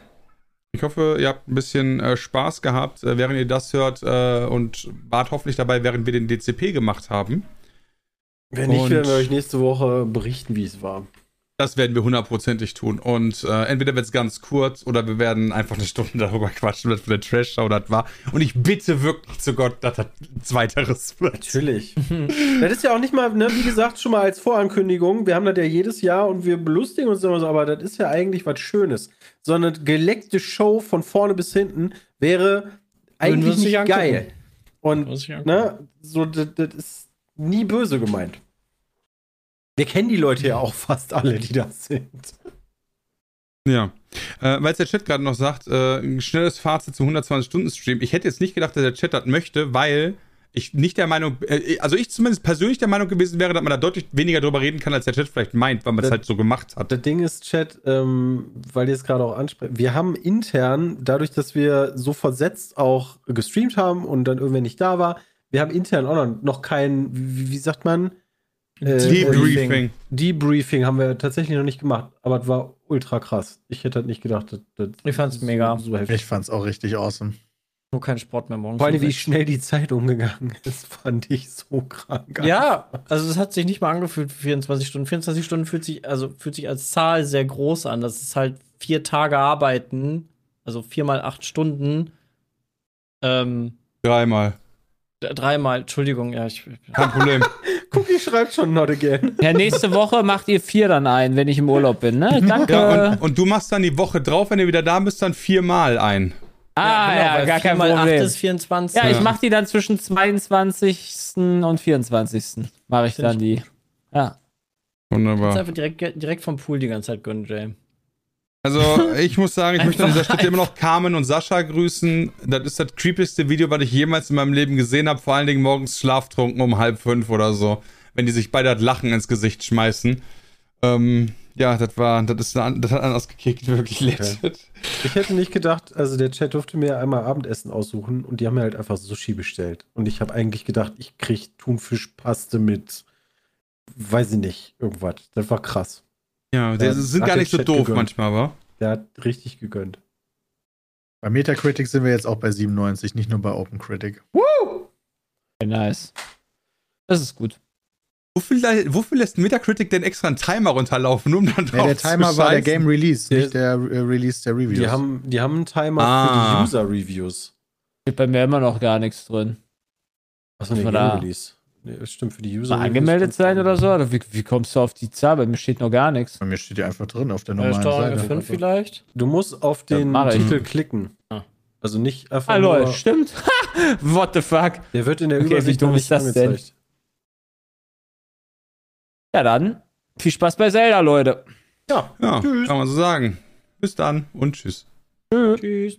Speaker 2: Ich hoffe, ihr habt ein bisschen äh, Spaß gehabt, äh, während ihr das hört äh, und wart hoffentlich dabei, während wir den DCP gemacht haben.
Speaker 3: wenn nicht,
Speaker 2: Und-
Speaker 3: werden wir euch nächste Woche berichten, wie es war.
Speaker 2: Das werden wir hundertprozentig tun. Und äh, entweder wird es ganz kurz oder wir werden einfach eine Stunde darüber quatschen, was für eine Trash-Show das war. Und ich bitte wirklich zu Gott, dass das zweiteres wird.
Speaker 3: Natürlich. das ist ja auch nicht mal, ne, wie gesagt, schon mal als Vorankündigung. Wir haben das ja jedes Jahr und wir belustigen uns immer so, aber das ist ja eigentlich was Schönes. So eine geleckte Show von vorne bis hinten wäre eigentlich
Speaker 6: nicht
Speaker 3: geil. Und ne, so, das, das ist nie böse gemeint. Wir kennen die Leute ja auch fast alle, die das sind.
Speaker 2: Ja. Äh, Weil es der Chat gerade noch sagt, äh, ein schnelles Fazit zum 120-Stunden-Stream. Ich hätte jetzt nicht gedacht, dass der Chat das möchte, weil ich nicht der Meinung, äh, also ich zumindest persönlich der Meinung gewesen wäre, dass man da deutlich weniger drüber reden kann, als der Chat vielleicht meint, weil man es
Speaker 3: Das-
Speaker 2: halt so gemacht hat.
Speaker 3: Das Ding ist, Chat, ähm, weil ihr es gerade auch ansprecht, wir haben intern, dadurch, dass wir so versetzt auch gestreamt haben und dann irgendwer nicht da war, wir haben intern auch noch, noch kein, wie, wie sagt man? Äh,
Speaker 2: Debriefing.
Speaker 3: Debriefing haben wir tatsächlich noch nicht gemacht, aber es war ultra krass. Ich hätte halt nicht gedacht, dass, dass
Speaker 6: Ich fand's
Speaker 3: so,
Speaker 6: mega.
Speaker 3: So.
Speaker 4: Ich fand's auch richtig awesome.
Speaker 6: Nur kein Sport mehr morgens.
Speaker 3: Vor allem, wie schnell die Zeit umgegangen ist, fand ich so krank.
Speaker 6: Ja, also es hat sich nicht mal angefühlt für 24 Stunden. 24 Stunden fühlt sich, also fühlt sich als Zahl sehr groß an. Das ist halt vier Tage arbeiten, also viermal acht Stunden. Ähm,
Speaker 2: Dreimal.
Speaker 6: dreimal, Entschuldigung, ja, ich.
Speaker 2: Kein Problem.
Speaker 3: Cookie schreibt schon not again.
Speaker 5: Ja, nächste Woche macht ihr vier dann ein, wenn ich im Urlaub bin, ne? Danke.
Speaker 2: ja, und, und du machst dann die Woche drauf, wenn du wieder da bist, dann viermal ein.
Speaker 5: ah, ja,
Speaker 6: genau, weil
Speaker 5: gar kein
Speaker 6: acht
Speaker 5: Problem.
Speaker 6: ist 24.
Speaker 5: Ja, ich
Speaker 2: Ja.
Speaker 5: mach die dann zwischen 22. und 24. Mache ich
Speaker 6: Find
Speaker 5: dann die. Ja.
Speaker 6: Kannst
Speaker 2: Wunderbar.
Speaker 6: einfach direkt, direkt vom Pool die ganze Zeit gönnen, Jay.
Speaker 2: Also, ich muss sagen, ich möchte an dieser Stelle immer noch Carmen und Sascha grüßen. Das ist das creepigste Video, was ich jemals in meinem Leben gesehen habe. Vor allen Dingen morgens schlaftrunken um halb fünf oder so. Wenn die sich beide das Lachen ins Gesicht schmeißen. Ähm, ja, das war, das ist, das hat anders gekickt, wirklich legit.
Speaker 3: Ich hätte nicht gedacht, also der Chat durfte mir einmal Abendessen aussuchen und die haben mir halt einfach Sushi bestellt. Und ich habe eigentlich gedacht, ich krieg Thunfischpaste mit, weiß ich nicht, irgendwas. Das war krass.
Speaker 2: Ja, die
Speaker 3: Ja,
Speaker 2: sind gar
Speaker 3: der
Speaker 2: nicht so
Speaker 3: Chat
Speaker 2: doof
Speaker 3: gegönnt.
Speaker 2: manchmal, wa?
Speaker 3: Der hat richtig gegönnt.
Speaker 4: Bei Metacritic sind wir jetzt auch bei 97, nicht nur bei OpenCritic.
Speaker 5: Nice. Das ist gut.
Speaker 2: Wofür, wofür lässt Metacritic denn extra einen Timer runterlaufen, um dann
Speaker 4: Ja,
Speaker 2: drauf
Speaker 4: der
Speaker 2: zu
Speaker 4: Timer war der? Game Release,
Speaker 3: Der-
Speaker 4: nicht der äh, Release der Reviews.
Speaker 3: Die haben, die haben einen Timer
Speaker 2: Ah.
Speaker 3: für die User-Reviews.
Speaker 5: Steht bei mir immer noch gar nichts drin.
Speaker 3: Achso, nee,
Speaker 5: Was war
Speaker 3: Game
Speaker 5: da?
Speaker 3: Release. Nee, das stimmt für die
Speaker 5: Mal
Speaker 3: User-Reviews.
Speaker 5: angemeldet sein oder so? Oder wie, wie kommst du auf die Zahl? Bei mir steht noch gar nichts.
Speaker 4: Bei mir steht die einfach drin auf der
Speaker 6: Ja,
Speaker 4: normalen
Speaker 6: Steuerung
Speaker 4: Seite.
Speaker 6: F5 vielleicht.
Speaker 3: Du musst auf
Speaker 5: Ja,
Speaker 3: den
Speaker 5: ich.
Speaker 3: Titel klicken.
Speaker 6: Ah.
Speaker 3: Also nicht einfach
Speaker 5: Ah, lol,
Speaker 3: nur,
Speaker 5: stimmt. What the fuck?
Speaker 3: der wird in der
Speaker 5: Okay, wie
Speaker 3: Übersicht
Speaker 5: dumm
Speaker 3: noch
Speaker 5: ist
Speaker 3: nicht
Speaker 5: das denn? Ja, dann viel Spaß bei Zelda, Leute.
Speaker 2: Ja, kann man so sagen. Bis dann und tschüss.
Speaker 6: Tschüss.